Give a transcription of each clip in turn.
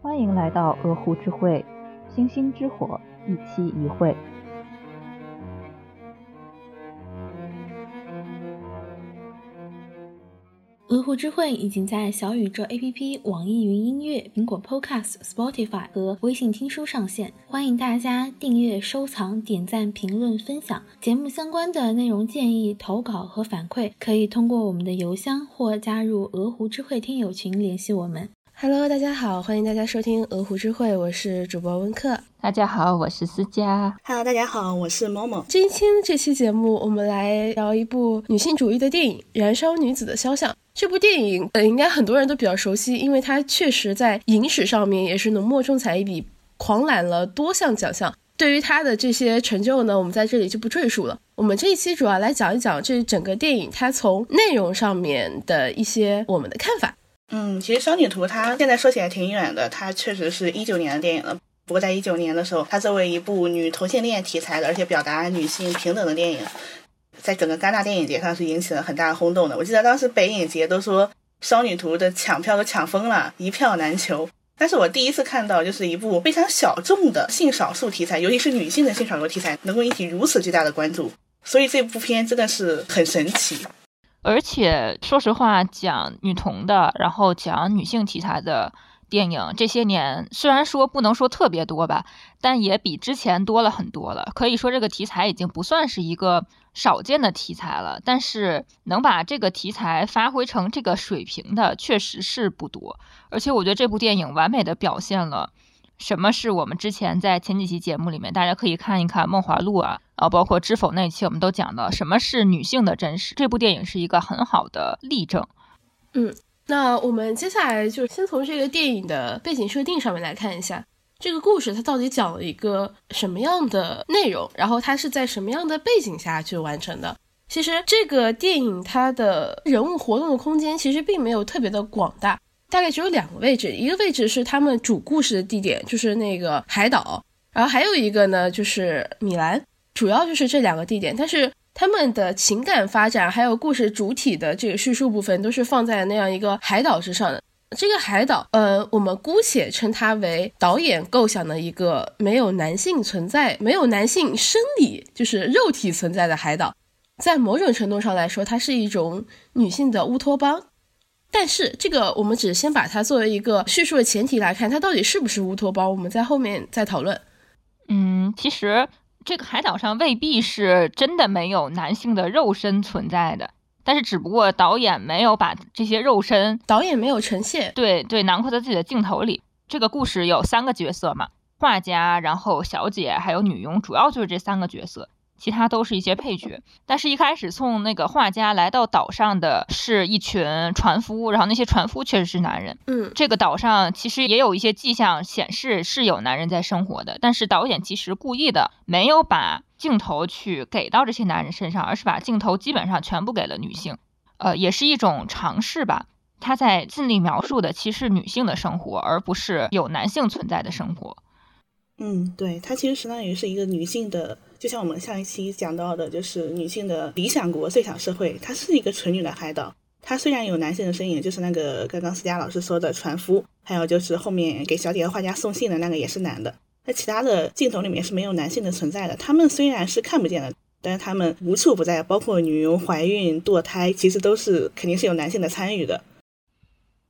欢迎来到鹅湖之会，星星之火，一期一会。鹅湖之会已经在小宇宙 APP、网易云音乐、苹果 Podcast、Spotify 和微信听书上线，欢迎大家订阅、收藏、点赞、评论、分享。节目相关的内容建议、投稿和反馈，可以通过我们的邮箱或加入鹅湖之会听友群联系我们。Hello，大家好，欢迎大家收听鹅湖之会，我是主播温克。大家好，我是思佳。Hello，大家好，我是某某。今天这期节目，我们来聊一部女性主义的电影《燃烧女子的肖像》。这部电影，呃，应该很多人都比较熟悉，因为它确实在影史上面也是浓墨重彩一笔，狂揽了多项奖项。对于它的这些成就呢，我们在这里就不赘述了。我们这一期主要来讲一讲这整个电影它从内容上面的一些我们的看法。嗯，其实《少女图》它现在说起来挺远的，它确实是一九年的电影了。不过在一九年的时候，它作为一部女同性恋题材的，而且表达女性平等的电影。在整个戛纳电影节上是引起了很大的轰动的。我记得当时北影节都说《少女图》的抢票都抢疯了，一票难求。但是我第一次看到，就是一部非常小众的性少数题材，尤其是女性的性少数题材，能够引起如此巨大的关注。所以这部片真的是很神奇。而且说实话，讲女同的，然后讲女性题材的电影，这些年虽然说不能说特别多吧，但也比之前多了很多了。可以说这个题材已经不算是一个。少见的题材了，但是能把这个题材发挥成这个水平的，确实是不多。而且我觉得这部电影完美的表现了什么是我们之前在前几期节目里面，大家可以看一看《梦华录》啊，啊，包括《知否》那期，我们都讲到什么是女性的真实。这部电影是一个很好的例证。嗯，那我们接下来就先从这个电影的背景设定上面来看一下。这个故事它到底讲了一个什么样的内容？然后它是在什么样的背景下去完成的？其实这个电影它的人物活动的空间其实并没有特别的广大，大概只有两个位置，一个位置是他们主故事的地点，就是那个海岛，然后还有一个呢就是米兰，主要就是这两个地点。但是他们的情感发展还有故事主体的这个叙述部分都是放在那样一个海岛之上的。这个海岛，呃，我们姑且称它为导演构想的一个没有男性存在、没有男性生理就是肉体存在的海岛。在某种程度上来说，它是一种女性的乌托邦。但是，这个我们只先把它作为一个叙述的前提来看，它到底是不是乌托邦，我们在后面再讨论。嗯，其实这个海岛上未必是真的没有男性的肉身存在的。但是，只不过导演没有把这些肉身，导演没有呈现，对对，囊括在自己的镜头里。这个故事有三个角色嘛，画家，然后小姐，还有女佣，主要就是这三个角色。其他都是一些配角，但是一开始送那个画家来到岛上的是一群船夫，然后那些船夫确实是男人。嗯，这个岛上其实也有一些迹象显示是有男人在生活的，但是导演其实故意的没有把镜头去给到这些男人身上，而是把镜头基本上全部给了女性。呃，也是一种尝试吧。他在尽力描述的其实是女性的生活，而不是有男性存在的生活。嗯，对，它其实相当于是一个女性的。就像我们上一期讲到的，就是女性的理想国、最小社会，它是一个纯女的海岛。它虽然有男性的身影，就是那个刚刚思佳老师说的船夫，还有就是后面给小姐和画家送信的那个也是男的。那其他的镜头里面是没有男性的存在的。他们虽然是看不见的，但是他们无处不在，包括女佣怀孕、堕胎，其实都是肯定是有男性的参与的。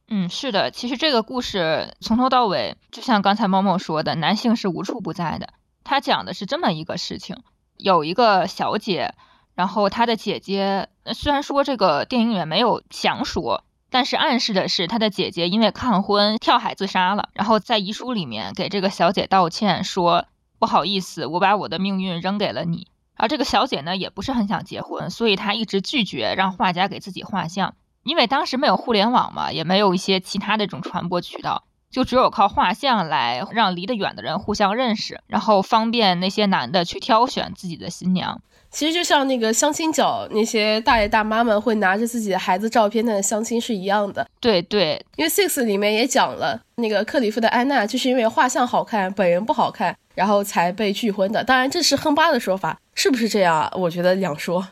嗯，是的，其实这个故事从头到尾，就像刚才猫猫说的，男性是无处不在的。他讲的是这么一个事情：有一个小姐，然后她的姐姐，虽然说这个电影里面没有详说，但是暗示的是她的姐姐因为抗婚跳海自杀了，然后在遗书里面给这个小姐道歉，说不好意思，我把我的命运扔给了你。而这个小姐呢，也不是很想结婚，所以她一直拒绝让画家给自己画像，因为当时没有互联网嘛，也没有一些其他的这种传播渠道。就只有靠画像来让离得远的人互相认识，然后方便那些男的去挑选自己的新娘。其实就像那个相亲角那些大爷大妈们会拿着自己的孩子照片的相亲是一样的。对对，因为 Six 里面也讲了，那个克里夫的安娜就是因为画像好看，本人不好看，然后才被拒婚的。当然这是亨巴的说法，是不是这样啊？我觉得两说。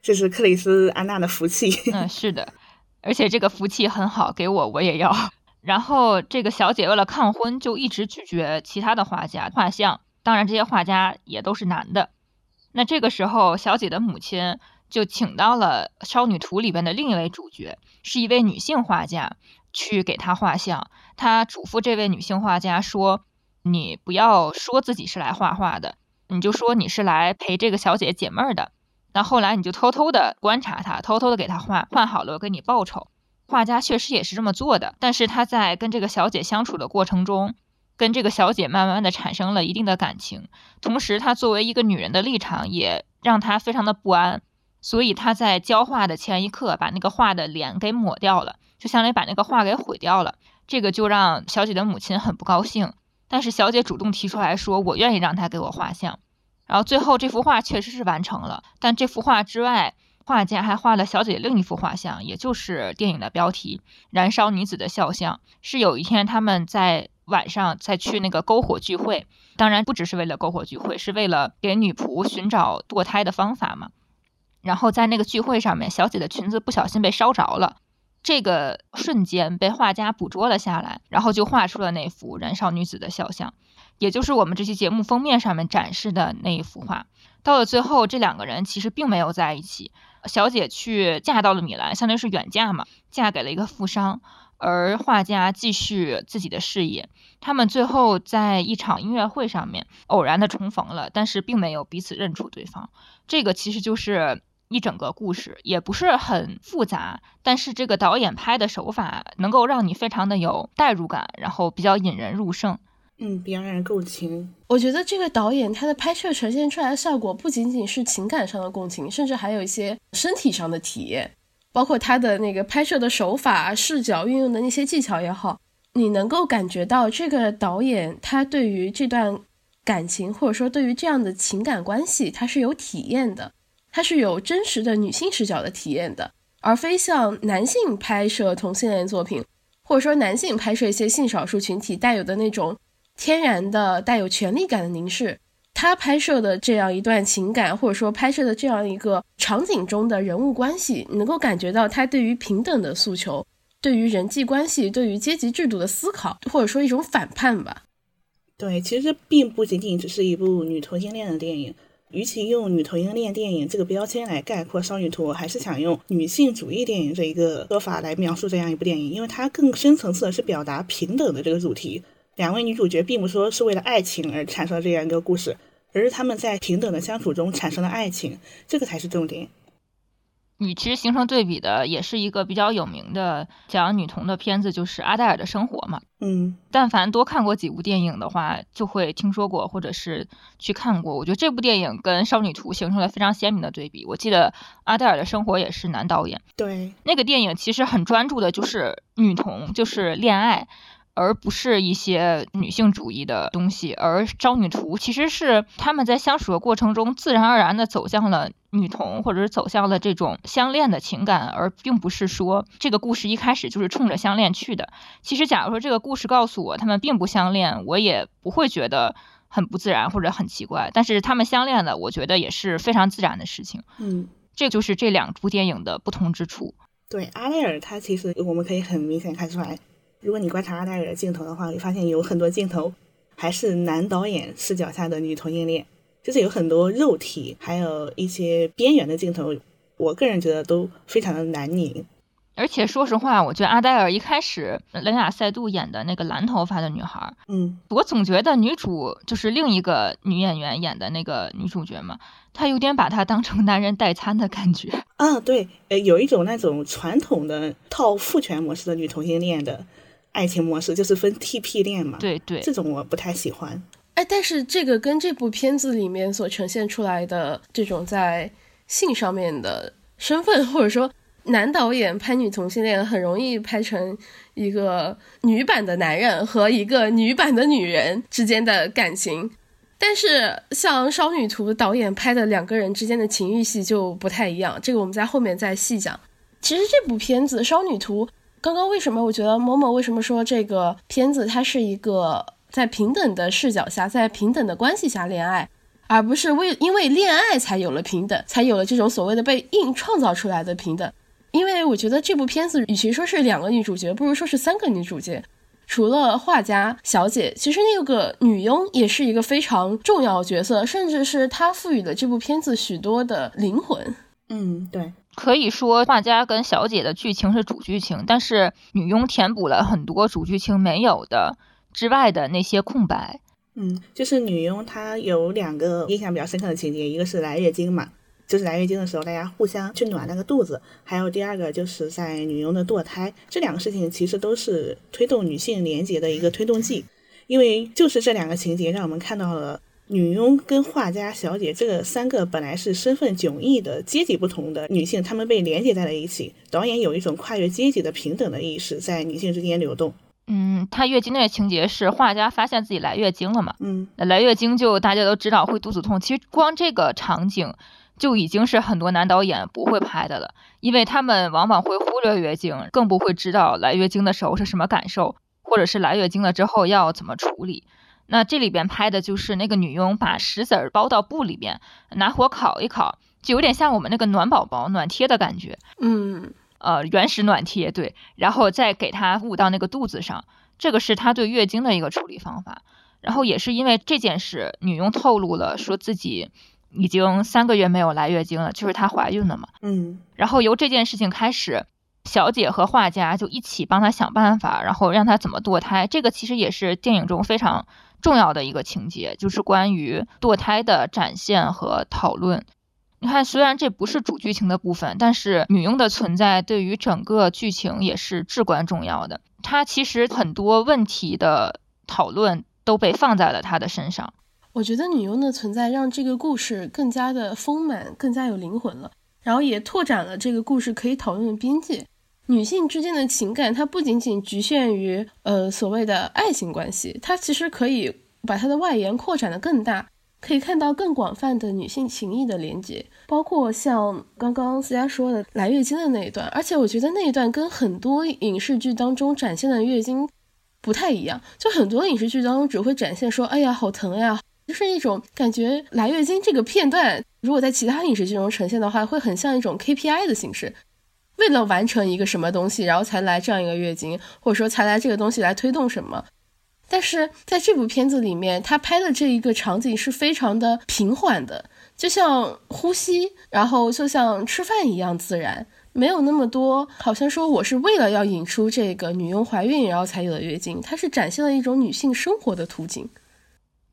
这是克里斯安娜的福气。嗯，是的，而且这个福气很好，给我我也要。然后这个小姐为了抗婚，就一直拒绝其他的画家画像，当然这些画家也都是男的。那这个时候，小姐的母亲就请到了《少女图》里边的另一位主角，是一位女性画家，去给她画像。她嘱咐这位女性画家说：“你不要说自己是来画画的，你就说你是来陪这个小姐解闷的。那后来你就偷偷的观察她，偷偷的给她画，画好了我给你报酬。”画家确实也是这么做的，但是他在跟这个小姐相处的过程中，跟这个小姐慢慢的产生了一定的感情，同时他作为一个女人的立场也让他非常的不安，所以他在交画的前一刻把那个画的脸给抹掉了，就相当于把那个画给毁掉了，这个就让小姐的母亲很不高兴，但是小姐主动提出来说，我愿意让他给我画像，然后最后这幅画确实是完成了，但这幅画之外。画家还画了小姐另一幅画像，也就是电影的标题《燃烧女子的肖像》。是有一天他们在晚上再去那个篝火聚会，当然不只是为了篝火聚会，是为了给女仆寻找堕胎的方法嘛。然后在那个聚会上面，小姐的裙子不小心被烧着了，这个瞬间被画家捕捉了下来，然后就画出了那幅燃烧女子的肖像，也就是我们这期节目封面上面展示的那一幅画。到了最后，这两个人其实并没有在一起。小姐去嫁到了米兰，相当于是远嫁嘛，嫁给了一个富商，而画家继续自己的事业。他们最后在一场音乐会上面偶然的重逢了，但是并没有彼此认出对方。这个其实就是一整个故事，也不是很复杂，但是这个导演拍的手法能够让你非常的有代入感，然后比较引人入胜。嗯，比较让人共情。我觉得这个导演他的拍摄呈现出来的效果不仅仅是情感上的共情，甚至还有一些身体上的体验，包括他的那个拍摄的手法、视角运用的那些技巧也好，你能够感觉到这个导演他对于这段感情或者说对于这样的情感关系，他是有体验的，他是有真实的女性视角的体验的，而非像男性拍摄同性恋作品，或者说男性拍摄一些性少数群体带有的那种。天然的带有权力感的凝视，他拍摄的这样一段情感，或者说拍摄的这样一个场景中的人物关系，能够感觉到他对于平等的诉求，对于人际关系，对于阶级制度的思考，或者说一种反叛吧。对，其实并不仅仅只是一部女同性恋的电影。与其用女同性恋电影这个标签来概括《少女图》，还是想用女性主义电影这一个说法来描述这样一部电影，因为它更深层次的是表达平等的这个主题。两位女主角并不说是为了爱情而产生这样一个故事，而是他们在平等的相处中产生了爱情，这个才是重点。与其形成对比的，也是一个比较有名的讲女童的片子，就是《阿黛尔的生活》嘛。嗯，但凡多看过几部电影的话，就会听说过或者是去看过。我觉得这部电影跟《少女图》形成了非常鲜明的对比。我记得《阿黛尔的生活》也是男导演，对那个电影其实很专注的，就是女童，就是恋爱。而不是一些女性主义的东西，而《招女图》其实是他们在相处的过程中自然而然的走向了女同，或者是走向了这种相恋的情感，而并不是说这个故事一开始就是冲着相恋去的。其实，假如说这个故事告诉我他们并不相恋，我也不会觉得很不自然或者很奇怪。但是他们相恋了，我觉得也是非常自然的事情。嗯，这就是这两部电影的不同之处。对，阿内尔，他其实我们可以很明显看出来。如果你观察阿黛尔的镜头的话，会发现有很多镜头还是男导演视角下的女同性恋，就是有很多肉体，还有一些边缘的镜头，我个人觉得都非常的难拧。而且说实话，我觉得阿黛尔一开始雷雅塞杜演的那个蓝头发的女孩，嗯，我总觉得女主就是另一个女演员演的那个女主角嘛，她有点把她当成男人代餐的感觉。啊，对，呃，有一种那种传统的套父权模式的女同性恋的。爱情模式就是分 TP 恋嘛，对对，这种我不太喜欢。哎，但是这个跟这部片子里面所呈现出来的这种在性上面的身份，或者说男导演拍女同性恋很容易拍成一个女版的男人和一个女版的女人之间的感情，但是像《少女图》导演拍的两个人之间的情欲戏就不太一样，这个我们在后面再细讲。其实这部片子《少女图》。刚刚为什么我觉得某某为什么说这个片子它是一个在平等的视角下，在平等的关系下恋爱，而不是为因为恋爱才有了平等，才有了这种所谓的被硬创造出来的平等。因为我觉得这部片子与其说是两个女主角，不如说是三个女主角。除了画家小姐，其实那个女佣也是一个非常重要角色，甚至是她赋予了这部片子许多的灵魂。嗯，对，可以说画家跟小姐的剧情是主剧情，但是女佣填补了很多主剧情没有的之外的那些空白。嗯，就是女佣她有两个印象比较深刻的情节，一个是来月经嘛。就是来月经的时候，大家互相去暖那个肚子。还有第二个，就是在女佣的堕胎，这两个事情其实都是推动女性连结的一个推动剂。因为就是这两个情节，让我们看到了女佣跟画家小姐这个三个本来是身份迥异的阶级不同的女性，她们被连接在了一起。导演有一种跨越阶级的平等的意识在女性之间流动。嗯，她月经那个情节是画家发现自己来月经了嘛？嗯，来月经就大家都知道会肚子痛。其实光这个场景。就已经是很多男导演不会拍的了，因为他们往往会忽略月经，更不会知道来月经的时候是什么感受，或者是来月经了之后要怎么处理。那这里边拍的就是那个女佣把石子儿包到布里边，拿火烤一烤，就有点像我们那个暖宝宝暖贴的感觉。嗯，呃，原始暖贴对，然后再给它捂到那个肚子上，这个是她对月经的一个处理方法。然后也是因为这件事，女佣透露了说自己。已经三个月没有来月经了，就是她怀孕了嘛。嗯，然后由这件事情开始，小姐和画家就一起帮她想办法，然后让她怎么堕胎。这个其实也是电影中非常重要的一个情节，就是关于堕胎的展现和讨论。你看，虽然这不是主剧情的部分，但是女佣的存在对于整个剧情也是至关重要的。她其实很多问题的讨论都被放在了她的身上。我觉得女佣的存在让这个故事更加的丰满，更加有灵魂了，然后也拓展了这个故事可以讨论的边界。女性之间的情感，它不仅仅局限于呃所谓的爱情关系，它其实可以把它的外延扩展的更大，可以看到更广泛的女性情谊的连接，包括像刚刚思佳说的来月经的那一段，而且我觉得那一段跟很多影视剧当中展现的月经不太一样，就很多影视剧当中只会展现说，哎呀好疼呀。就是一种感觉，来月经这个片段，如果在其他影视剧中呈现的话，会很像一种 KPI 的形式，为了完成一个什么东西，然后才来这样一个月经，或者说才来这个东西来推动什么。但是在这部片子里面，他拍的这一个场景是非常的平缓的，就像呼吸，然后就像吃饭一样自然，没有那么多，好像说我是为了要引出这个女佣怀孕，然后才有了月经，它是展现了一种女性生活的途径。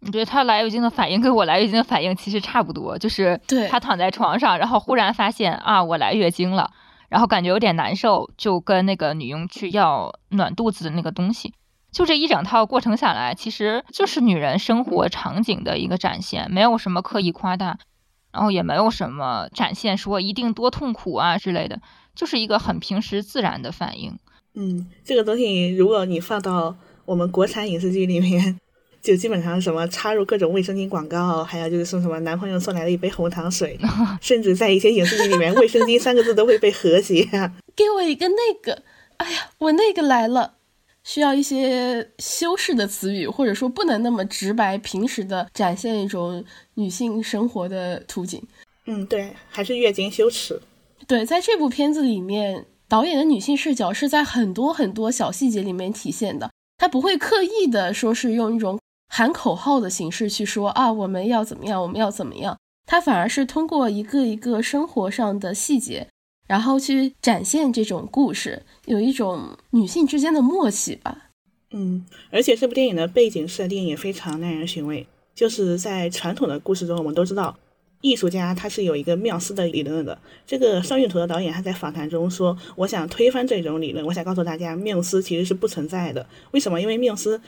你觉得她来月经的反应跟我来月经的反应其实差不多，就是她躺在床上，然后忽然发现啊我来月经了，然后感觉有点难受，就跟那个女佣去要暖肚子的那个东西。就这一整套过程下来，其实就是女人生活场景的一个展现，没有什么刻意夸大，然后也没有什么展现说一定多痛苦啊之类的，就是一个很平时自然的反应。嗯，这个东西如果你放到我们国产影视剧里面。就基本上什么插入各种卫生巾广告，还有就是送什么男朋友送来的一杯红糖水，甚至在一些影视剧里面，卫生巾三个字都会被和谐。给我一个那个，哎呀，我那个来了，需要一些修饰的词语，或者说不能那么直白、平时的展现一种女性生活的图景。嗯，对，还是月经羞耻。对，在这部片子里面，导演的女性视角是在很多很多小细节里面体现的，他不会刻意的说是用一种。喊口号的形式去说啊，我们要怎么样，我们要怎么样？他反而是通过一个一个生活上的细节，然后去展现这种故事，有一种女性之间的默契吧。嗯，而且这部电影的背景设定也非常耐人寻味。就是在传统的故事中，我们都知道，艺术家他是有一个缪斯的理论的。这个双运图的导演他在访谈中说：“我想推翻这种理论，我想告诉大家，缪斯其实是不存在的。为什么？因为缪斯。”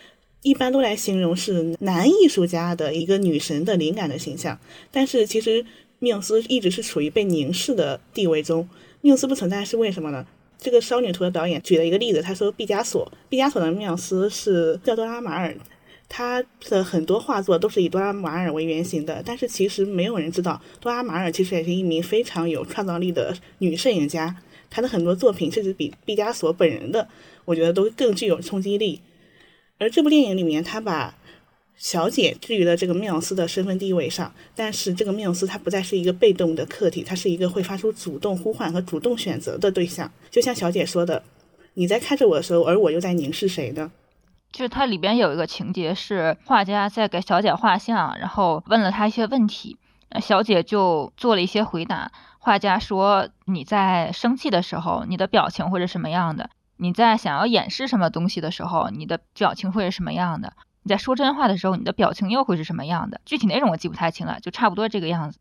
一般都来形容是男艺术家的一个女神的灵感的形象，但是其实缪斯一直是处于被凝视的地位中。缪斯不存在是为什么呢？这个少女图的导演举了一个例子，他说毕加索，毕加索的缪斯是叫多拉马尔，他的很多画作都是以多拉马尔为原型的，但是其实没有人知道多拉马尔其实也是一名非常有创造力的女摄影家，她的很多作品甚至比毕加索本人的，我觉得都更具有冲击力。而这部电影里面，他把小姐置于了这个缪斯的身份地位上，但是这个缪斯他不再是一个被动的客体，他是一个会发出主动呼唤和主动选择的对象。就像小姐说的：“你在看着我的时候，而我又在凝视谁呢？”就是它里边有一个情节是画家在给小姐画像，然后问了她一些问题，小姐就做了一些回答。画家说：“你在生气的时候，你的表情会是什么样的？你在想要掩饰什么东西的时候，你的表情会是什么样的？你在说真话的时候，你的表情又会是什么样的？具体内容我记不太清了，就差不多这个样子。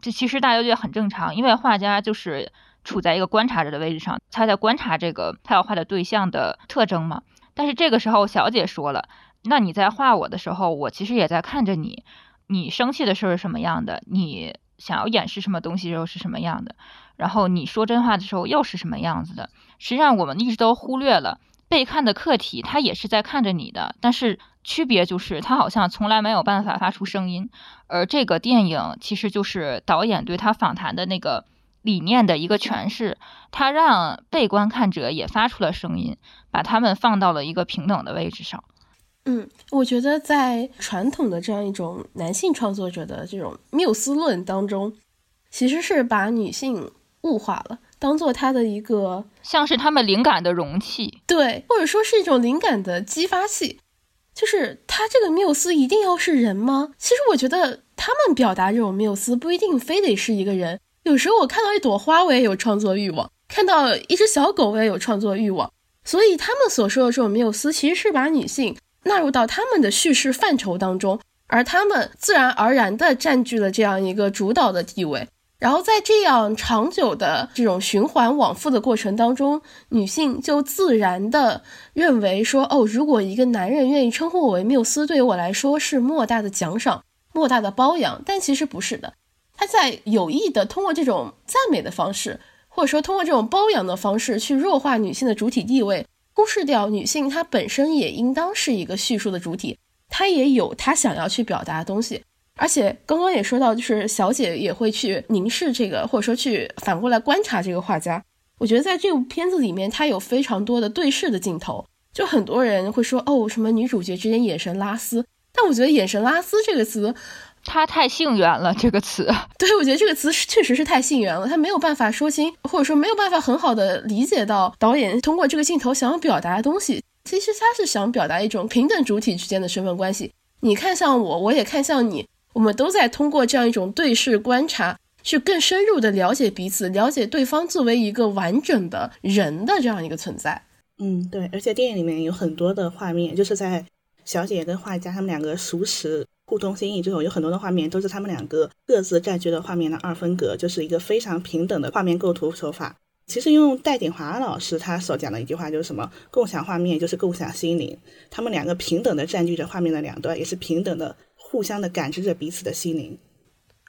这其实大家觉得很正常，因为画家就是处在一个观察者的位置上，他在观察这个他要画的对象的特征嘛。”但是这个时候，小姐说了：“那你在画我的时候，我其实也在看着你。你生气的时候是什么样的？你想要掩饰什么东西时候是什么样的？然后你说真话的时候又是什么样子的？实际上，我们一直都忽略了被看的客体，他也是在看着你的。但是区别就是，他好像从来没有办法发出声音。而这个电影其实就是导演对他访谈的那个。”理念的一个诠释，他让被观看者也发出了声音，把他们放到了一个平等的位置上。嗯，我觉得在传统的这样一种男性创作者的这种缪斯论当中，其实是把女性物化了，当做他的一个像是他们灵感的容器，对，或者说是一种灵感的激发器。就是他这个缪斯一定要是人吗？其实我觉得他们表达这种缪斯不一定非得是一个人。有时候我看到一朵花，我也有创作欲望；看到一只小狗，我也有创作欲望。所以他们所说的这种缪斯，其实是把女性纳入到他们的叙事范畴当中，而他们自然而然地占据了这样一个主导的地位。然后在这样长久的这种循环往复的过程当中，女性就自然地认为说：哦，如果一个男人愿意称呼我为缪斯，对于我来说是莫大的奖赏、莫大的包养。但其实不是的。他在有意的通过这种赞美的方式，或者说通过这种包养的方式，去弱化女性的主体地位，忽视掉女性她本身也应当是一个叙述的主体，她也有她想要去表达的东西。而且刚刚也说到，就是小姐也会去凝视这个，或者说去反过来观察这个画家。我觉得在这部片子里面，它有非常多的对视的镜头，就很多人会说哦，什么女主角之间眼神拉丝，但我觉得眼神拉丝这个词。他太性缘了，这个词。对，我觉得这个词确实是太性缘了，他没有办法说清，或者说没有办法很好的理解到导演通过这个镜头想要表达的东西。其实他是想表达一种平等主体之间的身份关系，你看向我，我也看向你，我们都在通过这样一种对视观察，去更深入的了解彼此，了解对方作为一个完整的人的这样一个存在。嗯，对，而且电影里面有很多的画面，就是在小姐跟画家他们两个熟识。互通心意之后，有很多的画面都是他们两个各自占据的画面的二分格，就是一个非常平等的画面构图手法。其实用戴锦华老师他所讲的一句话就是什么？共享画面就是共享心灵。他们两个平等的占据着画面的两端，也是平等的互相的感知着彼此的心灵。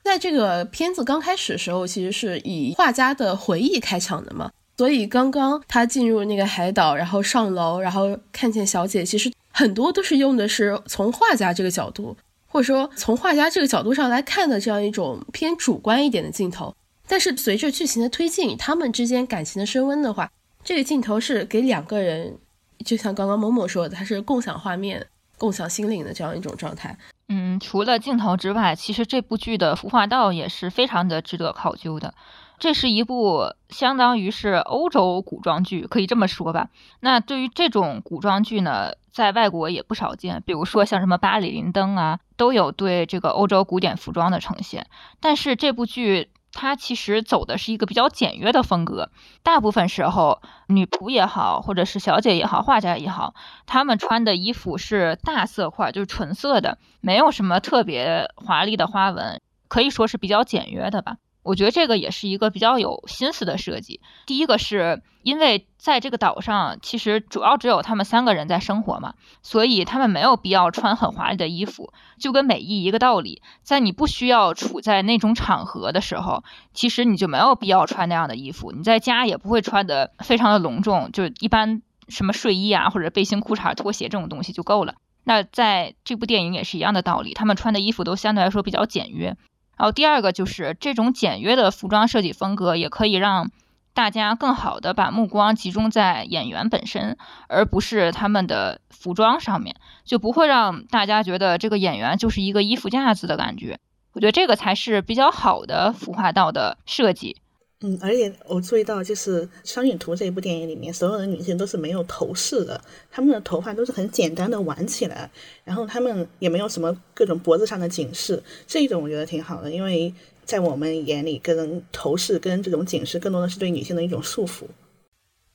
在这个片子刚开始的时候，其实是以画家的回忆开场的嘛，所以刚刚他进入那个海岛，然后上楼，然后看见小姐，其实很多都是用的是从画家这个角度。或者说，从画家这个角度上来看的这样一种偏主观一点的镜头，但是随着剧情的推进，他们之间感情的升温的话，这个镜头是给两个人，就像刚刚某某说的，他是共享画面、共享心灵的这样一种状态。嗯，除了镜头之外，其实这部剧的服化道也是非常的值得考究的。这是一部相当于是欧洲古装剧，可以这么说吧。那对于这种古装剧呢，在外国也不少见，比如说像什么《巴里林登》啊，都有对这个欧洲古典服装的呈现。但是这部剧它其实走的是一个比较简约的风格，大部分时候女仆也好，或者是小姐也好，画家也好，她们穿的衣服是大色块，就是纯色的，没有什么特别华丽的花纹，可以说是比较简约的吧。我觉得这个也是一个比较有心思的设计。第一个是因为在这个岛上，其实主要只有他们三个人在生活嘛，所以他们没有必要穿很华丽的衣服，就跟美衣一个道理。在你不需要处在那种场合的时候，其实你就没有必要穿那样的衣服。你在家也不会穿的非常的隆重，就一般什么睡衣啊或者背心、裤衩、拖鞋这种东西就够了。那在这部电影也是一样的道理，他们穿的衣服都相对来说比较简约。然后第二个就是这种简约的服装设计风格，也可以让大家更好的把目光集中在演员本身，而不是他们的服装上面，就不会让大家觉得这个演员就是一个衣服架子的感觉。我觉得这个才是比较好的服化道的设计。嗯，而且我注意到，就是《双女图》这一部电影里面，所有的女性都是没有头饰的，她们的头发都是很简单的挽起来，然后她们也没有什么各种脖子上的警示，这一种我觉得挺好的，因为在我们眼里，跟头饰跟这种警示更多的是对女性的一种束缚。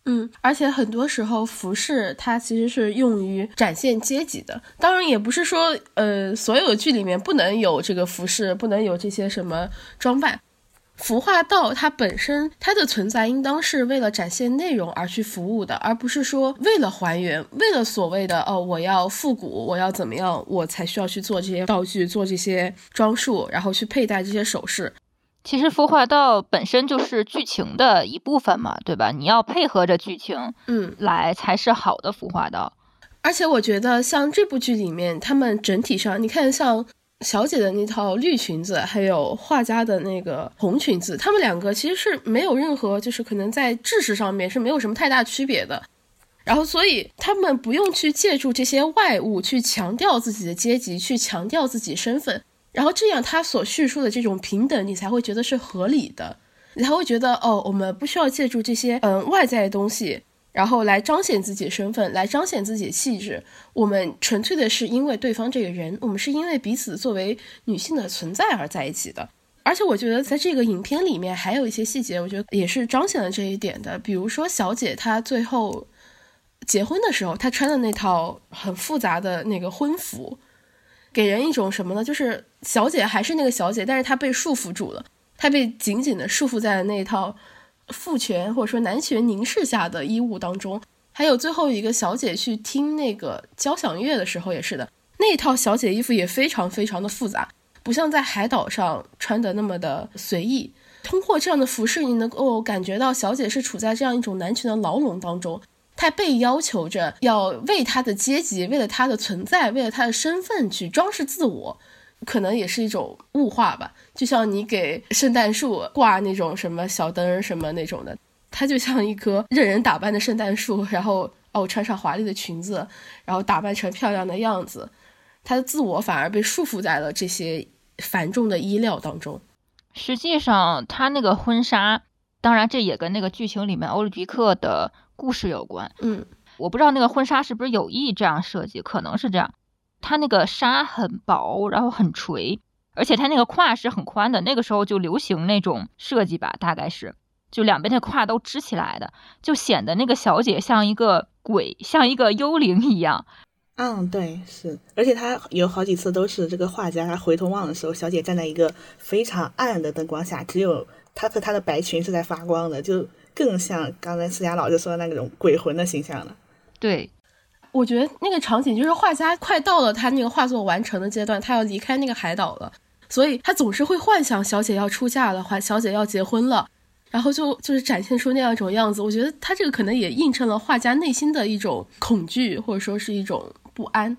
嗯，而且很多时候服饰它其实是用于展现阶级的，当然也不是说呃所有剧里面不能有这个服饰，不能有这些什么装扮。服化道它本身它的存在应当是为了展现内容而去服务的，而不是说为了还原，为了所谓的哦我要复古，我要怎么样，我才需要去做这些道具，做这些装束，然后去佩戴这些首饰。其实服化道本身就是剧情的一部分嘛，对吧？你要配合着剧情，嗯，来才是好的服化道。而且我觉得像这部剧里面，他们整体上，你看像。小姐的那套绿裙子，还有画家的那个红裙子，他们两个其实是没有任何，就是可能在制式上面是没有什么太大区别的。然后，所以他们不用去借助这些外物去强调自己的阶级，去强调自己身份。然后这样，他所叙述的这种平等，你才会觉得是合理的，你才会觉得哦，我们不需要借助这些嗯外在的东西。然后来彰显自己的身份，来彰显自己的气质。我们纯粹的是因为对方这个人，我们是因为彼此作为女性的存在而在一起的。而且我觉得在这个影片里面还有一些细节，我觉得也是彰显了这一点的。比如说小姐她最后结婚的时候，她穿的那套很复杂的那个婚服，给人一种什么呢？就是小姐还是那个小姐，但是她被束缚住了，她被紧紧的束缚在了那一套。父权或者说男权凝视下的衣物当中，还有最后一个小姐去听那个交响乐的时候也是的，那套小姐衣服也非常非常的复杂，不像在海岛上穿的那么的随意。通过这样的服饰，你能够感觉到小姐是处在这样一种男权的牢笼当中，她被要求着要为她的阶级、为了她的存在、为了她的身份去装饰自我。可能也是一种物化吧，就像你给圣诞树挂那种什么小灯什么那种的，它就像一棵任人打扮的圣诞树，然后哦穿上华丽的裙子，然后打扮成漂亮的样子，他的自我反而被束缚在了这些繁重的衣料当中。实际上，他那个婚纱，当然这也跟那个剧情里面欧里迪克的故事有关。嗯，我不知道那个婚纱是不是有意这样设计，可能是这样。它那个纱很薄，然后很垂，而且它那个胯是很宽的。那个时候就流行那种设计吧，大概是就两边的胯都支起来的，就显得那个小姐像一个鬼，像一个幽灵一样。嗯，对，是。而且他有好几次都是这个画家，他回头望的时候，小姐站在一个非常暗的灯光下，只有她和她的白裙是在发光的，就更像刚才思佳老师说的那种鬼魂的形象了。对。我觉得那个场景就是画家快到了他那个画作完成的阶段，他要离开那个海岛了，所以他总是会幻想小姐要出嫁了，话小姐要结婚了，然后就就是展现出那样一种样子。我觉得他这个可能也映衬了画家内心的一种恐惧，或者说是一种不安。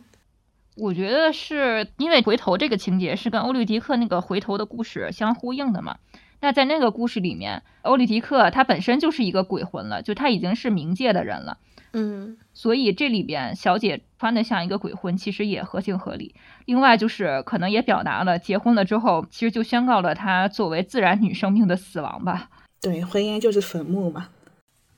我觉得是因为回头这个情节是跟欧律狄克那个回头的故事相呼应的嘛。那在那个故事里面，欧律狄克他本身就是一个鬼魂了，就他已经是冥界的人了。嗯，所以这里边小姐穿的像一个鬼魂，其实也合情合理。另外就是可能也表达了结婚了之后，其实就宣告了她作为自然女生命的死亡吧。对，婚姻就是坟墓嘛。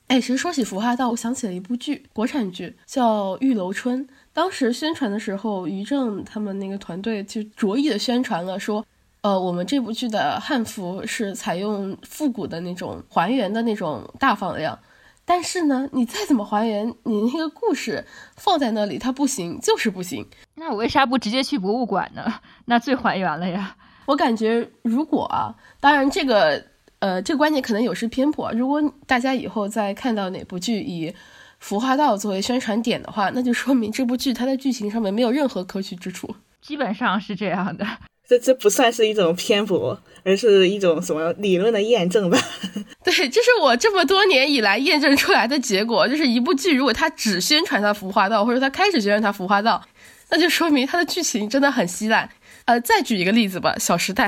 哎，其实说起服化道，我想起了一部剧，国产剧叫《玉楼春》。当时宣传的时候，于正他们那个团队就着意的宣传了，说，呃，我们这部剧的汉服是采用复古的那种还原的那种大放量。但是呢，你再怎么还原，你那个故事放在那里，它不行，就是不行。那我为啥不直接去博物馆呢？那最还原了呀。我感觉，如果啊，当然这个，呃，这个观点可能有失偏颇。如果大家以后再看到哪部剧以服化道作为宣传点的话，那就说明这部剧它在剧情上面没有任何可取之处。基本上是这样的。这这不算是一种偏颇，而是一种什么理论的验证吧？对，这是我这么多年以来验证出来的结果。就是一部剧，如果它只宣传它服化道，或者它开始宣传它服化道，那就说明它的剧情真的很稀烂。呃，再举一个例子吧，《小时代》。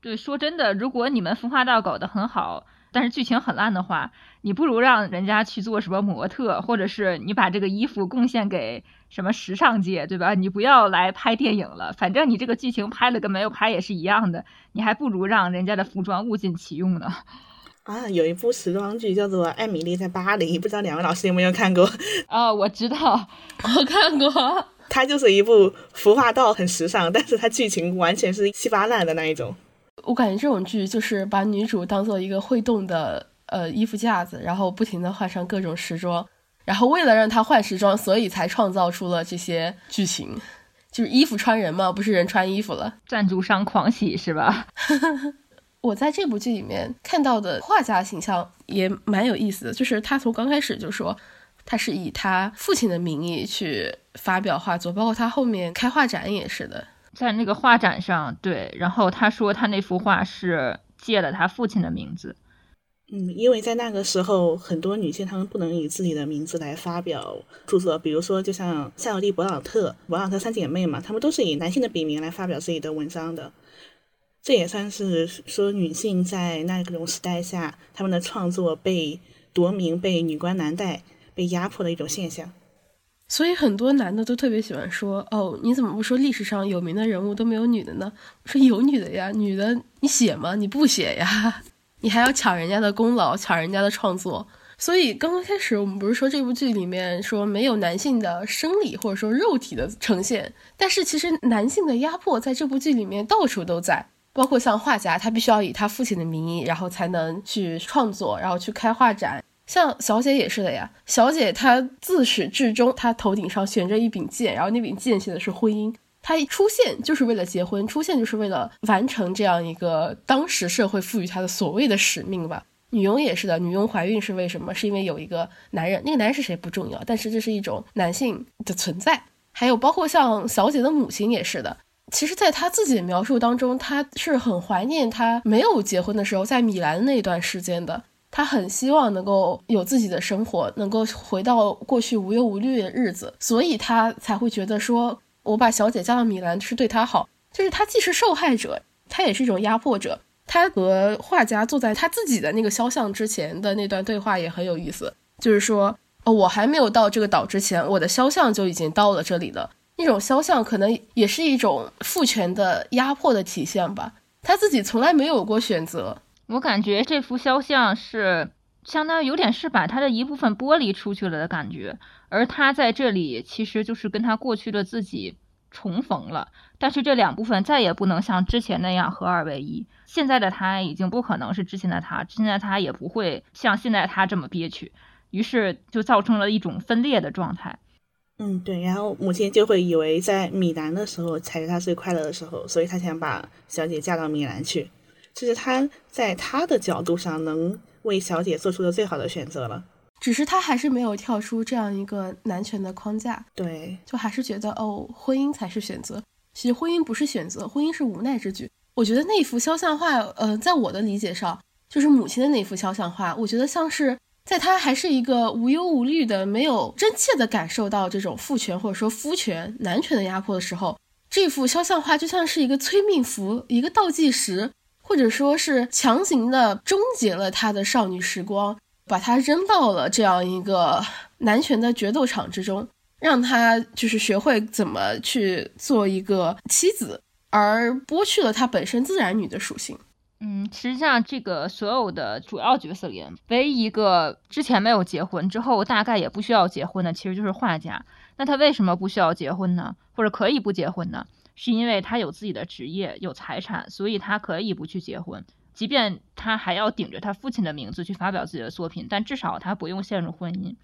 对，说真的，如果你们服化道搞得很好，但是剧情很烂的话，你不如让人家去做什么模特，或者是你把这个衣服贡献给。什么时尚界，对吧？你不要来拍电影了，反正你这个剧情拍了跟没有拍也是一样的，你还不如让人家的服装物尽其用呢。啊，有一部时装剧叫做《艾米丽在巴黎》，不知道两位老师有没有看过？啊，我知道，我看过。它就是一部服化道很时尚，但是它剧情完全是稀巴烂的那一种。我感觉这种剧就是把女主当做一个会动的呃衣服架子，然后不停的换上各种时装，然后为了让他换时装，所以才创造出了这些剧情。就是衣服穿人嘛，不是人穿衣服了。赞助商狂喜是吧？我在这部剧里面看到的画家形象也蛮有意思的，就是他从刚开始就说。他是以他父亲的名义去发表画作，包括他后面开画展也是的，在那个画展上，对，然后他说他那幅画是借了他父亲的名字，嗯，因为在那个时候，很多女性她们不能以自己的名字来发表著作，比如说就像夏洛蒂·勃朗特、勃朗特三姐妹嘛，她们都是以男性的笔名来发表自己的文章的，这也算是说女性在那种时代下，她们的创作被夺名、被女官难待。被压迫的一种现象，所以很多男的都特别喜欢说：“哦，你怎么不说历史上有名的人物都没有女的呢？”我说：“有女的呀，女的你写吗？你不写呀，你还要抢人家的功劳，抢人家的创作。”所以刚刚开始我们不是说这部剧里面说没有男性的生理或者说肉体的呈现，但是其实男性的压迫在这部剧里面到处都在，包括像画家，他必须要以他父亲的名义，然后才能去创作，然后去开画展。像小姐也是的呀，小姐她自始至终，她头顶上悬着一柄剑，然后那柄剑写的是婚姻。她一出现就是为了结婚，出现就是为了完成这样一个当时社会赋予她的所谓的使命吧。女佣也是的，女佣怀孕是为什么？是因为有一个男人，那个男人是谁不重要，但是这是一种男性的存在。还有包括像小姐的母亲也是的，其实，在她自己的描述当中，她是很怀念她没有结婚的时候在米兰的那段时间的。她很希望能够有自己的生活，能够回到过去无忧无虑的日子，所以她才会觉得说，我把小姐嫁到米兰是对她好。就是她既是受害者，她也是一种压迫者。她和画家坐在他自己的那个肖像之前的那段对话也很有意思，就是说，哦，我还没有到这个岛之前，我的肖像就已经到了这里了。那种肖像可能也是一种父权的压迫的体现吧。他自己从来没有过选择。我感觉这幅肖像是相当于有点是把他的一部分剥离出去了的感觉，而他在这里其实就是跟他过去的自己重逢了。但是这两部分再也不能像之前那样合二为一。现在的他已经不可能是之前的他，现在他也不会像现在他这么憋屈，于是就造成了一种分裂的状态。嗯，对。然后母亲就会以为在米兰的时候才是他最快乐的时候，所以他想把小姐嫁到米兰去。这是他在他的角度上能为小姐做出的最好的选择了，只是他还是没有跳出这样一个男权的框架，对，就还是觉得哦，婚姻才是选择。其实婚姻不是选择，婚姻是无奈之举。我觉得那幅肖像画，呃，在我的理解上，就是母亲的那幅肖像画，我觉得像是在他还是一个无忧无虑的，没有真切的感受到这种父权或者说夫权、男权的压迫的时候，这幅肖像画就像是一个催命符，一个倒计时。或者说是强行的终结了他的少女时光，把他扔到了这样一个男权的决斗场之中，让他就是学会怎么去做一个妻子，而剥去了他本身自然女的属性。嗯，实际上这个所有的主要角色里，唯一一个之前没有结婚，之后大概也不需要结婚的，其实就是画家。那他为什么不需要结婚呢？或者可以不结婚呢？是因为他有自己的职业，有财产，所以他可以不去结婚，即便他还要顶着他父亲的名字去发表自己的作品，但至少他不用陷入婚姻。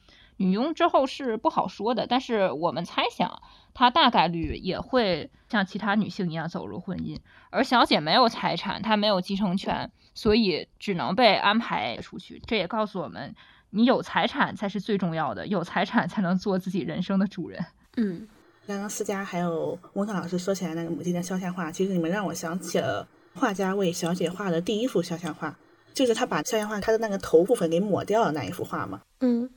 女佣之后是不好说的，但是我们猜想，她大概率也会像其他女性一样走入婚姻。而小姐没有财产，她没有继承权，所以只能被安排出去。这也告诉我们，你有财产才是最重要的，有财产才能做自己人生的主人。嗯。刚刚思佳还有翁涛老师说起来那个母亲的肖像画，其实你们让我想起了画家为小姐画的第一幅肖像画，就是他把肖像画他的那个头部分给抹掉了那一幅画嘛。嗯，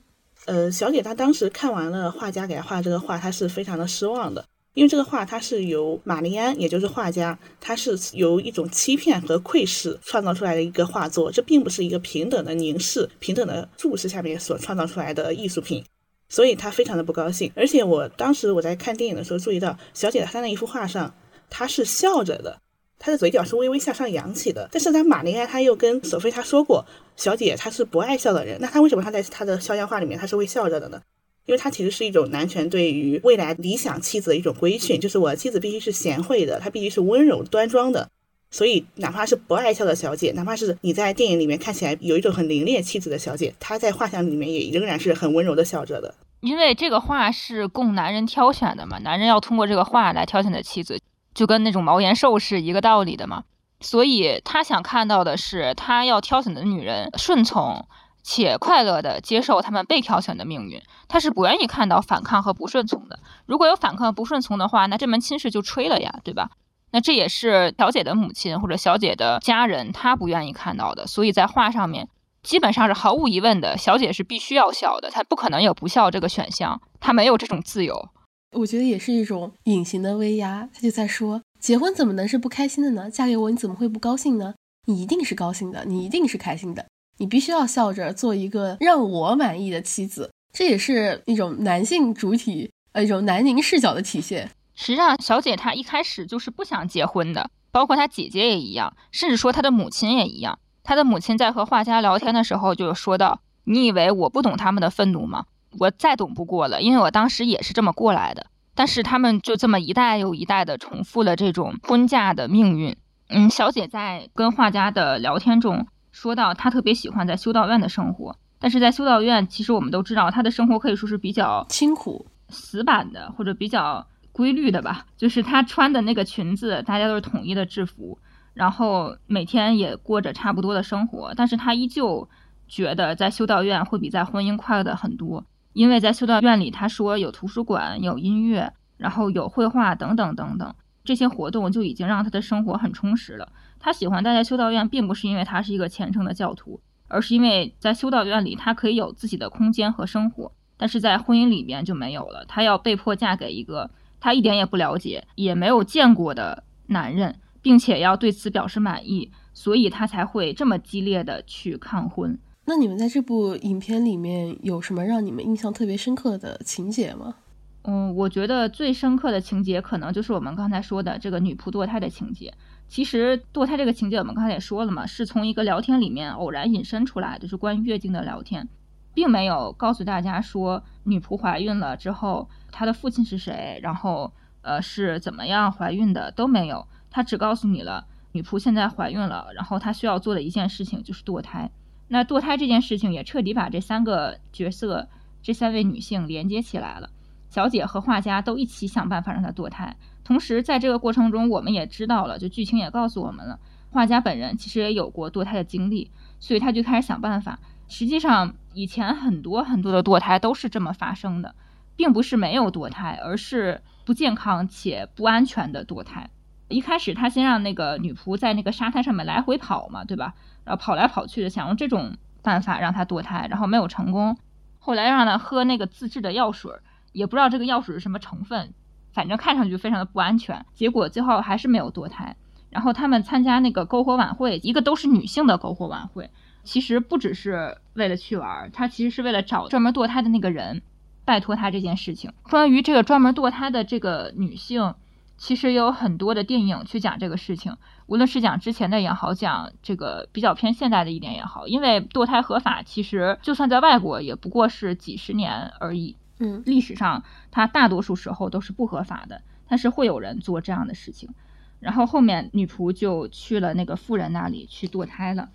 呃，小姐她当时看完了画家给她画这个画，她是非常的失望的，因为这个画它是由玛丽安，也就是画家，他是由一种欺骗和窥视创造出来的一个画作，这并不是一个平等的凝视、平等的注视下面所创造出来的艺术品。所以他非常的不高兴，而且我当时我在看电影的时候注意到，小姐她那一幅画上，她是笑着的，她的嘴角是微微向上扬起的。但是他马林埃他又跟索菲他说过，小姐她是不爱笑的人，那他为什么他在他的肖像画里面他是会笑着的呢？因为他其实是一种男权对于未来理想妻子的一种规训，就是我妻子必须是贤惠的，她必须是温柔端庄的。所以，哪怕是不爱笑的小姐，哪怕是你在电影里面看起来有一种很凌冽气质的小姐，她在画像里面也仍然是很温柔的笑着的。因为这个画是供男人挑选的嘛，男人要通过这个画来挑选的妻子，就跟那种毛延寿是一个道理的嘛。所以他想看到的是，他要挑选的女人顺从且快乐的接受他们被挑选的命运，他是不愿意看到反抗和不顺从的。如果有反抗不顺从的话，那这门亲事就吹了呀，对吧？那这也是小姐的母亲或者小姐的家人，她不愿意看到的。所以在画上面，基本上是毫无疑问的，小姐是必须要笑的，她不可能有不笑这个选项，她没有这种自由。我觉得也是一种隐形的威压，她就在说，结婚怎么能是不开心的呢？嫁给我你怎么会不高兴呢？你一定是高兴的，你一定是开心的，你必须要笑着做一个让我满意的妻子。这也是一种男性主体，呃，一种男凝视角的体现。实际上，小姐她一开始就是不想结婚的，包括她姐姐也一样，甚至说她的母亲也一样。她的母亲在和画家聊天的时候就说到：“你以为我不懂他们的愤怒吗？我再懂不过了，因为我当时也是这么过来的。但是他们就这么一代又一代的重复了这种婚嫁的命运。”嗯，小姐在跟画家的聊天中说到，她特别喜欢在修道院的生活，但是在修道院，其实我们都知道，她的生活可以说是比较清苦、死板的，或者比较。规律的吧，就是她穿的那个裙子，大家都是统一的制服，然后每天也过着差不多的生活，但是她依旧觉得在修道院会比在婚姻快乐的很多，因为在修道院里，她说有图书馆、有音乐，然后有绘画等等等等，这些活动就已经让她的生活很充实了。她喜欢待在修道院，并不是因为她是一个虔诚的教徒，而是因为在修道院里，她可以有自己的空间和生活，但是在婚姻里面就没有了，她要被迫嫁给一个。她一点也不了解，也没有见过的男人，并且要对此表示满意，所以他才会这么激烈的去抗婚。那你们在这部影片里面有什么让你们印象特别深刻的情节吗？嗯，我觉得最深刻的情节可能就是我们刚才说的这个女仆堕胎的情节。其实堕胎这个情节我们刚才也说了嘛，是从一个聊天里面偶然引申出来的，是关于月经的聊天，并没有告诉大家说女仆怀孕了之后。她的父亲是谁？然后，呃，是怎么样怀孕的都没有。他只告诉你了，女仆现在怀孕了，然后她需要做的一件事情就是堕胎。那堕胎这件事情也彻底把这三个角色、这三位女性连接起来了。小姐和画家都一起想办法让她堕胎。同时，在这个过程中，我们也知道了，就剧情也告诉我们了，画家本人其实也有过堕胎的经历，所以他就开始想办法。实际上，以前很多很多的堕胎都是这么发生的。并不是没有堕胎，而是不健康且不安全的堕胎。一开始他先让那个女仆在那个沙滩上面来回跑嘛，对吧？然后跑来跑去的，想用这种办法让她堕胎，然后没有成功。后来让她喝那个自制的药水，也不知道这个药水是什么成分，反正看上去非常的不安全。结果最后还是没有堕胎。然后他们参加那个篝火晚会，一个都是女性的篝火晚会，其实不只是为了去玩，他其实是为了找专门堕胎的那个人。拜托他这件事情，关于这个专门堕胎的这个女性，其实有很多的电影去讲这个事情，无论是讲之前的也好，讲这个比较偏现代的一点也好，因为堕胎合法，其实就算在外国也不过是几十年而已。嗯，历史上它大多数时候都是不合法的，但是会有人做这样的事情。然后后面女仆就去了那个富人那里去堕胎了。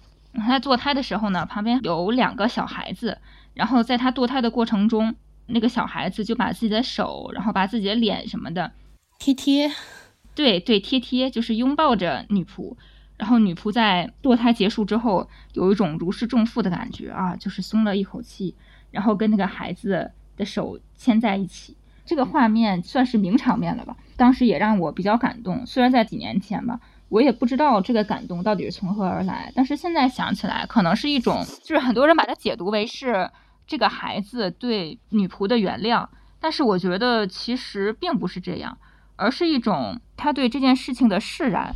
她堕胎的时候呢，旁边有两个小孩子，然后在她堕胎的过程中。那个小孩子就把自己的手，然后把自己的脸什么的贴贴，对对贴贴，就是拥抱着女仆。然后女仆在堕胎结束之后，有一种如释重负的感觉啊，就是松了一口气，然后跟那个孩子的手牵在一起。这个画面算是名场面了吧？当时也让我比较感动。虽然在几年前吧，我也不知道这个感动到底是从何而来，但是现在想起来，可能是一种，就是很多人把它解读为是。这个孩子对女仆的原谅，但是我觉得其实并不是这样，而是一种他对这件事情的释然。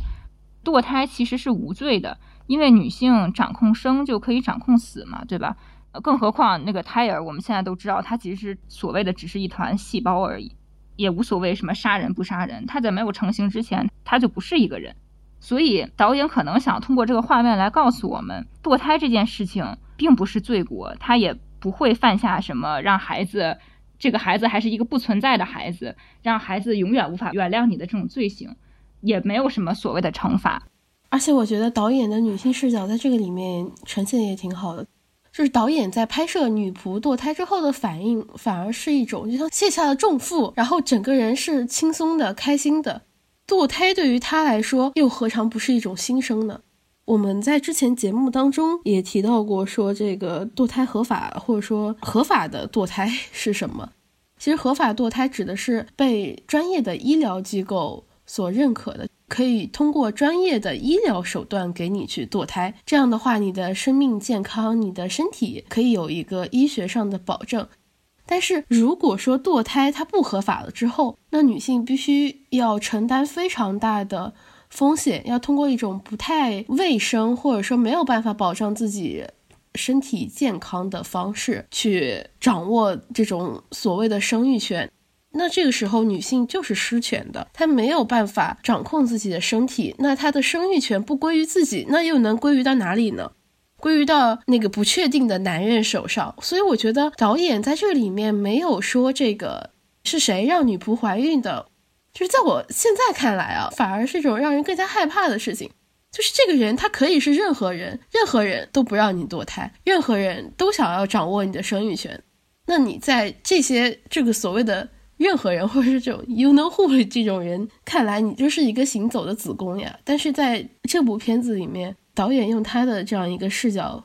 堕胎其实是无罪的，因为女性掌控生就可以掌控死嘛，对吧？更何况那个胎儿，我们现在都知道，它其实所谓的只是一团细胞而已，也无所谓什么杀人不杀人。他在没有成型之前，他就不是一个人。所以导演可能想通过这个画面来告诉我们，堕胎这件事情并不是罪过，他也不会犯下什么让孩子这个孩子还是一个不存在的孩子，让孩子永远无法原谅你的这种罪行，也没有什么所谓的惩罚。而且我觉得导演的女性视角在这个里面呈现也挺好的，就是导演在拍摄女仆堕胎之后的反应，反而是一种就像卸下了重负，然后整个人是轻松的、开心的。堕胎对于他来说，又何尝不是一种新生呢？我们在之前节目当中也提到过，说这个堕胎合法，或者说合法的堕胎 是什么？其实合法堕胎指的是被专业的医疗机构所认可的，可以通过专业的医疗手段给你去堕胎。这样的话，你的生命健康，你的身体可以有一个医学上的保证。但是如果说堕胎它不合法了之后，那女性必须要承担非常大的风险，要通过一种不太卫生或者说没有办法保障自己身体健康的方式去掌握这种所谓的生育权。那这个时候女性就是失权的，她没有办法掌控自己的身体，那她的生育权不归于自己，那又能归于到哪里呢？归于到那个不确定的男人手上，所以我觉得导演在这里面没有说这个是谁让女仆怀孕的，就是在我现在看来啊，反而是一种让人更加害怕的事情。就是这个人他可以是任何人，任何人都不让你堕胎，任何人都想要掌握你的生育权。那你在这些这个所谓的任何人或者是这种 you know who 这种人看来，你就是一个行走的子宫呀。但是在这部片子里面。导演用他的这样一个视角，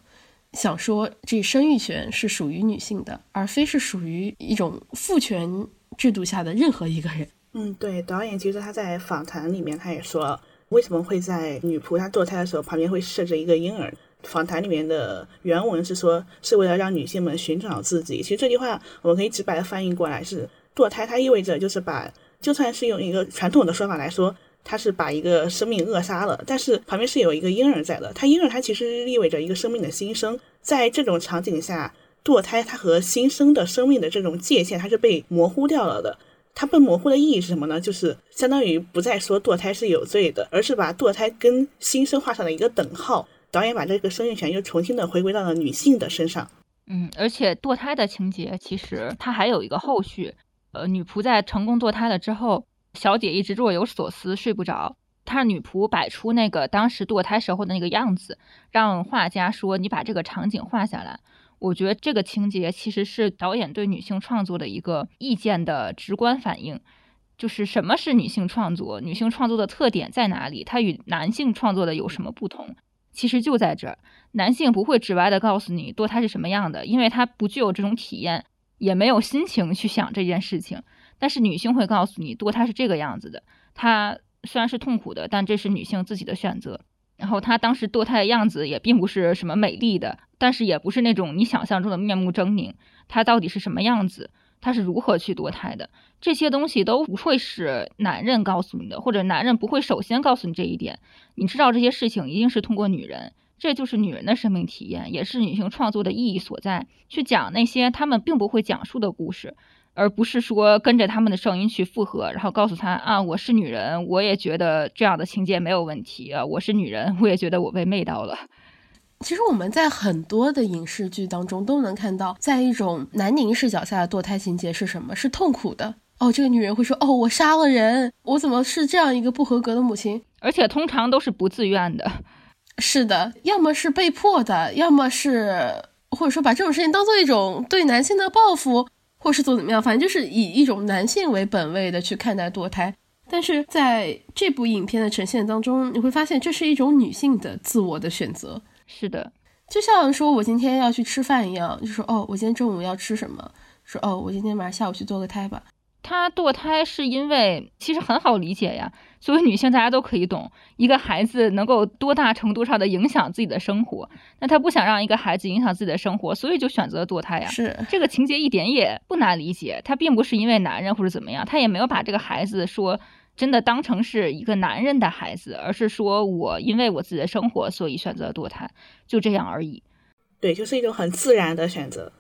想说这生育权是属于女性的，而非是属于一种父权制度下的任何一个人。嗯，对，导演其实他在访谈里面他也说，为什么会在女仆她堕胎的时候旁边会设置一个婴儿？访谈里面的原文是说，是为了让女性们寻找自己。其实这句话我们可以直白的翻译过来是，堕胎它意味着就是把，就算是用一个传统的说法来说。他是把一个生命扼杀了，但是旁边是有一个婴儿在的。他婴儿他其实意味着一个生命的新生。在这种场景下，堕胎它和新生的生命的这种界限，它是被模糊掉了的。它被模糊的意义是什么呢？就是相当于不再说堕胎是有罪的，而是把堕胎跟新生画上了一个等号。导演把这个生育权又重新的回归到了女性的身上。嗯，而且堕胎的情节其实它还有一个后续。呃，女仆在成功堕胎了之后。小姐一直若有所思，睡不着。她让女仆摆出那个当时堕胎时候的那个样子，让画家说：“你把这个场景画下来。”我觉得这个情节其实是导演对女性创作的一个意见的直观反应，就是什么是女性创作？女性创作的特点在哪里？它与男性创作的有什么不同？其实就在这儿，男性不会直白的告诉你堕胎是什么样的，因为他不具有这种体验，也没有心情去想这件事情。但是女性会告诉你，堕胎是这个样子的。她虽然是痛苦的，但这是女性自己的选择。然后她当时堕胎的样子也并不是什么美丽的，但是也不是那种你想象中的面目狰狞。她到底是什么样子？她是如何去堕胎的？这些东西都不会是男人告诉你的，或者男人不会首先告诉你这一点。你知道这些事情一定是通过女人，这就是女人的生命体验，也是女性创作的意义所在。去讲那些他们并不会讲述的故事。而不是说跟着他们的声音去附和，然后告诉他啊，我是女人，我也觉得这样的情节没有问题啊，我是女人，我也觉得我被媚到了。其实我们在很多的影视剧当中都能看到，在一种男凝视角下的堕胎情节是什么？是痛苦的哦。这个女人会说哦，我杀了人，我怎么是这样一个不合格的母亲？而且通常都是不自愿的。是的，要么是被迫的，要么是或者说把这种事情当做一种对男性的报复。或是做怎么样，反正就是以一种男性为本位的去看待堕胎。但是在这部影片的呈现当中，你会发现这是一种女性的自我的选择。是的，就像说我今天要去吃饭一样，就说哦，我今天中午要吃什么？说哦，我今天晚上下午去堕个胎吧。她堕胎是因为其实很好理解呀，作为女性大家都可以懂，一个孩子能够多大程度上的影响自己的生活，那她不想让一个孩子影响自己的生活，所以就选择堕胎呀。是这个情节一点也不难理解，她并不是因为男人或者怎么样，她也没有把这个孩子说真的当成是一个男人的孩子，而是说我因为我自己的生活，所以选择堕胎，就这样而已。对，就是一种很自然的选择。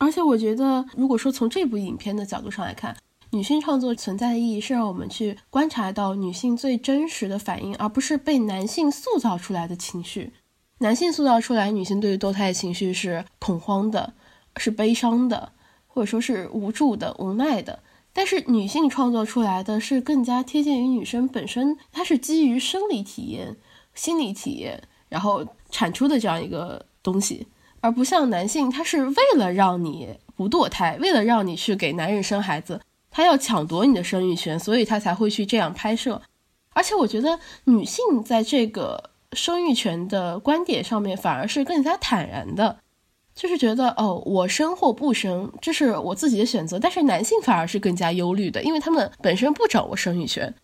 而且我觉得，如果说从这部影片的角度上来看。女性创作存在的意义是让我们去观察到女性最真实的反应，而不是被男性塑造出来的情绪。男性塑造出来女性对于堕胎的情绪是恐慌的，是悲伤的，或者说是无助的、无奈的。但是女性创作出来的是更加贴近于女生本身，它是基于生理体验、心理体验，然后产出的这样一个东西，而不像男性，他是为了让你不堕胎，为了让你去给男人生孩子。他要抢夺你的生育权，所以他才会去这样拍摄。而且我觉得女性在这个生育权的观点上面反而是更加坦然的，就是觉得哦，我生或不生这是我自己的选择。但是男性反而是更加忧虑的，因为他们本身不掌握生育权，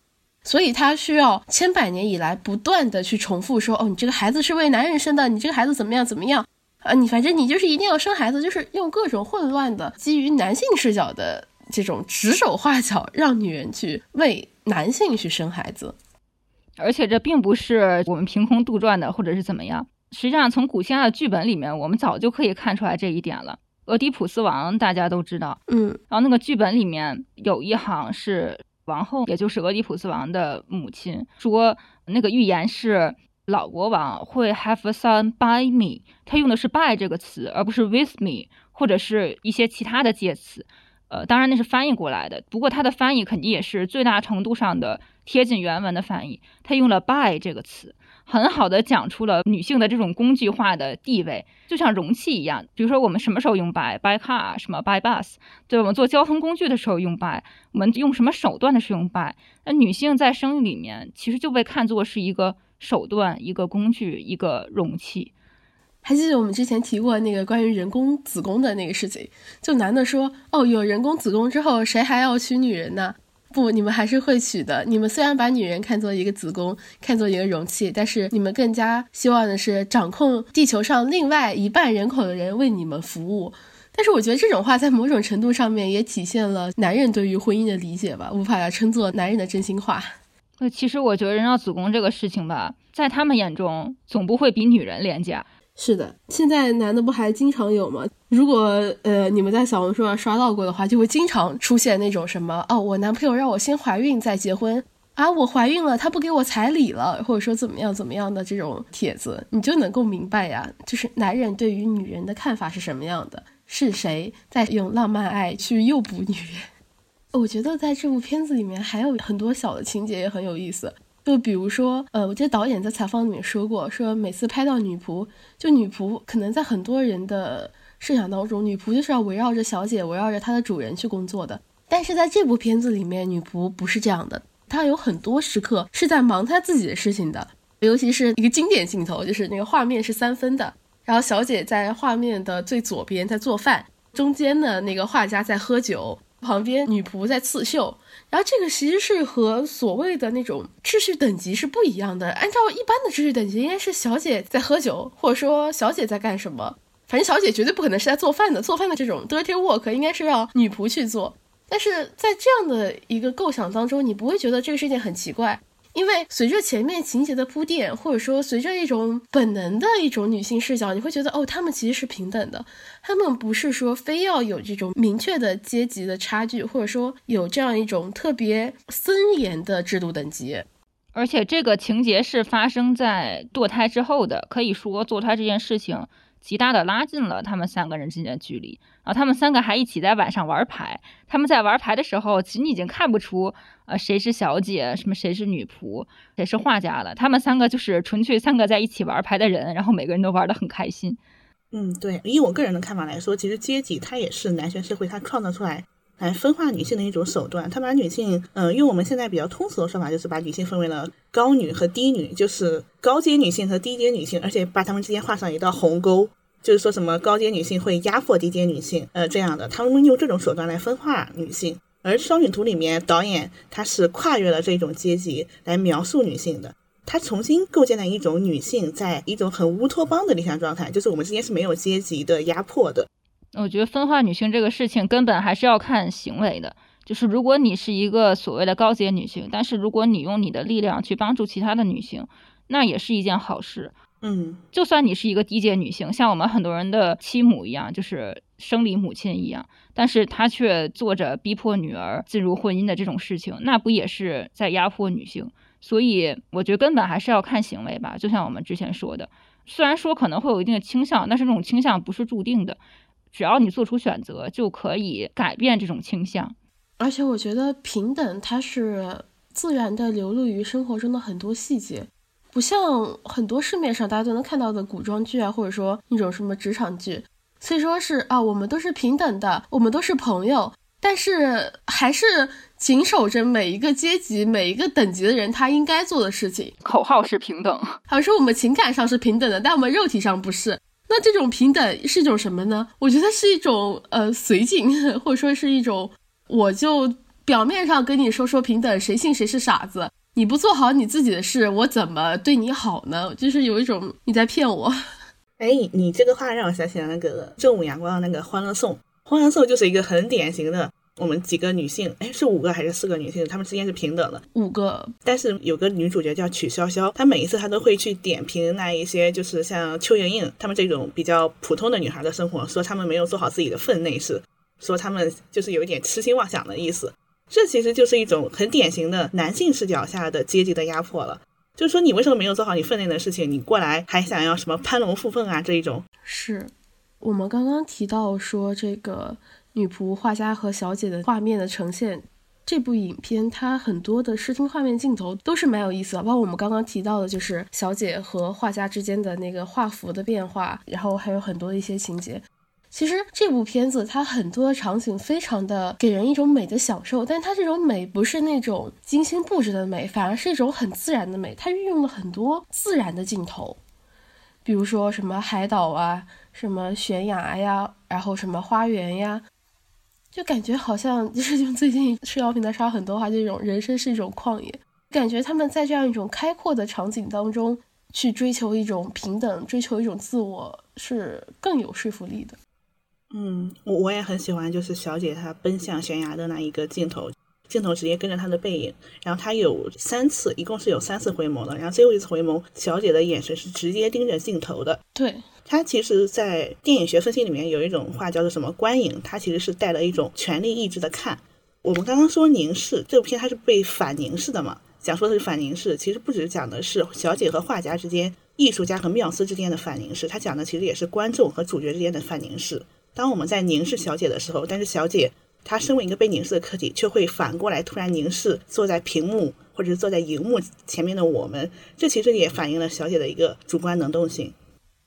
所以他需要千百年以来不断的去重复说：“哦，你这个孩子是为男人生的，你这个孩子怎么样怎么样啊？你反正你就是一定要生孩子，就是用各种混乱的基于男性视角的。”这种指手画脚，让女人去为男性去生孩子，而且这并不是我们凭空杜撰的，或者是怎么样。实际上，从古希腊的剧本里面，我们早就可以看出来这一点了。俄狄浦斯王大家都知道，嗯，然后那个剧本里面有一行是王后，也就是俄狄浦斯王的母亲说，那个预言是老国王会 have a son by me，他用的是 by 这个词，而不是 with me，或者是一些其他的介词。呃，当然那是翻译过来的，不过它的翻译肯定也是最大程度上的贴近原文的翻译。它用了 by 这个词，很好的讲出了女性的这种工具化的地位，就像容器一样。比如说我们什么时候用 by，by car，什么 by bus，对我们做交通工具的时候用 by，我们用什么手段的时候用 by。那女性在生育里面其实就被看作是一个手段、一个工具、一个容器。还记得我们之前提过那个关于人工子宫的那个事情？就男的说：“哦，有人工子宫之后，谁还要娶女人呢？”不，你们还是会娶的。你们虽然把女人看作一个子宫，看作一个容器，但是你们更加希望的是掌控地球上另外一半人口的人为你们服务。但是我觉得这种话在某种程度上面也体现了男人对于婚姻的理解吧，无法称作男人的真心话。那其实我觉得人造子宫这个事情吧，在他们眼中总不会比女人廉价。是的，现在男的不还经常有吗？如果呃你们在小红书上刷到过的话，就会经常出现那种什么哦，我男朋友让我先怀孕再结婚啊，我怀孕了他不给我彩礼了，或者说怎么样怎么样的这种帖子，你就能够明白呀，就是男人对于女人的看法是什么样的，是谁在用浪漫爱去诱捕女人？我觉得在这部片子里面还有很多小的情节也很有意思。就比如说，呃，我记得导演在采访里面说过，说每次拍到女仆，就女仆可能在很多人的设想当中，女仆就是要围绕着小姐，围绕着她的主人去工作的。但是在这部片子里面，女仆不是这样的，她有很多时刻是在忙她自己的事情的。尤其是一个经典镜头，就是那个画面是三分的，然后小姐在画面的最左边在做饭，中间的那个画家在喝酒。旁边女仆在刺绣，然后这个其实是和所谓的那种秩序等级是不一样的。按照一般的秩序等级，应该是小姐在喝酒，或者说小姐在干什么。反正小姐绝对不可能是在做饭的，做饭的这种 dirty work 应该是让女仆去做。但是在这样的一个构想当中，你不会觉得这个是一件很奇怪。因为随着前面情节的铺垫，或者说随着一种本能的一种女性视角，你会觉得哦，她们其实是平等的，她们不是说非要有这种明确的阶级的差距，或者说有这样一种特别森严的制度等级。而且这个情节是发生在堕胎之后的，可以说堕胎这件事情。极大的拉近了他们三个人之间的距离，然后他们三个还一起在晚上玩牌。他们在玩牌的时候，其实你已经看不出，呃，谁是小姐，什么谁是女仆，谁是画家了。他们三个就是纯粹三个在一起玩牌的人，然后每个人都玩得很开心。嗯，对，以我个人的看法来说，其实阶级它也是男权社会它创造出来来分化女性的一种手段。他把女性，嗯，用我们现在比较通俗的说法，就是把女性分为了高女和低女，就是高阶女性和低阶女性，而且把她们之间画上一道鸿沟。就是说什么高阶女性会压迫低阶女性，呃，这样的，他们用这种手段来分化女性。而《双女图》里面，导演他是跨越了这种阶级来描述女性的，他重新构建了一种女性在一种很乌托邦的理想状态，就是我们之间是没有阶级的压迫的。我觉得分化女性这个事情根本还是要看行为的，就是如果你是一个所谓的高阶女性，但是如果你用你的力量去帮助其他的女性，那也是一件好事。嗯，就算你是一个低阶女性，像我们很多人的妻母一样，就是生理母亲一样，但是她却做着逼迫女儿进入婚姻的这种事情，那不也是在压迫女性？所以我觉得根本还是要看行为吧。就像我们之前说的，虽然说可能会有一定的倾向，但是这种倾向不是注定的，只要你做出选择，就可以改变这种倾向。而且我觉得平等，它是自然的流露于生活中的很多细节。不像很多市面上大家都能看到的古装剧啊，或者说那种什么职场剧，所以说是啊，我们都是平等的，我们都是朋友，但是还是谨守着每一个阶级、每一个等级的人他应该做的事情。口号是平等，好像说我们情感上是平等的，但我们肉体上不是。那这种平等是一种什么呢？我觉得是一种呃随性，或者说是一种，我就表面上跟你说说平等，谁信谁是傻子。你不做好你自己的事，我怎么对你好呢？就是有一种你在骗我。哎，你这个话让我想起了那个正午阳光的那个《欢乐颂》。《欢乐颂》就是一个很典型的，我们几个女性，哎，是五个还是四个女性？她们之间是平等的。五个。但是有个女主角叫曲筱绡，她每一次她都会去点评那一些，就是像邱莹莹她们这种比较普通的女孩的生活，说她们没有做好自己的分内事，说她们就是有一点痴心妄想的意思。这其实就是一种很典型的男性视角下的阶级的压迫了。就是说，你为什么没有做好你分内的事情，你过来还想要什么攀龙附凤啊？这一种是我们刚刚提到说这个女仆、画家和小姐的画面的呈现。这部影片它很多的视听画面镜头都是蛮有意思的，包括我们刚刚提到的，就是小姐和画家之间的那个画幅的变化，然后还有很多的一些情节。其实这部片子它很多的场景非常的给人一种美的享受，但它这种美不是那种精心布置的美，反而是一种很自然的美。它运用了很多自然的镜头，比如说什么海岛啊，什么悬崖呀，然后什么花园呀，就感觉好像就是用最近社交平台刷很多话，这种人生是一种旷野，感觉他们在这样一种开阔的场景当中去追求一种平等，追求一种自我，是更有说服力的。嗯，我我也很喜欢，就是小姐她奔向悬崖的那一个镜头，镜头直接跟着她的背影，然后她有三次，一共是有三次回眸的，然后最后一次回眸，小姐的眼神是直接盯着镜头的。对，它其实，在电影学分析里面有一种话叫做什么观影，它其实是带了一种权力意志的看。我们刚刚说凝视这部片，它是被反凝视的嘛？讲说的是反凝视，其实不只是讲的是小姐和画家之间，艺术家和缪斯之间的反凝视，它讲的其实也是观众和主角之间的反凝视。当我们在凝视小姐的时候，但是小姐她身为一个被凝视的客体，却会反过来突然凝视坐在屏幕或者是坐在荧幕前面的我们，这其实也反映了小姐的一个主观能动性。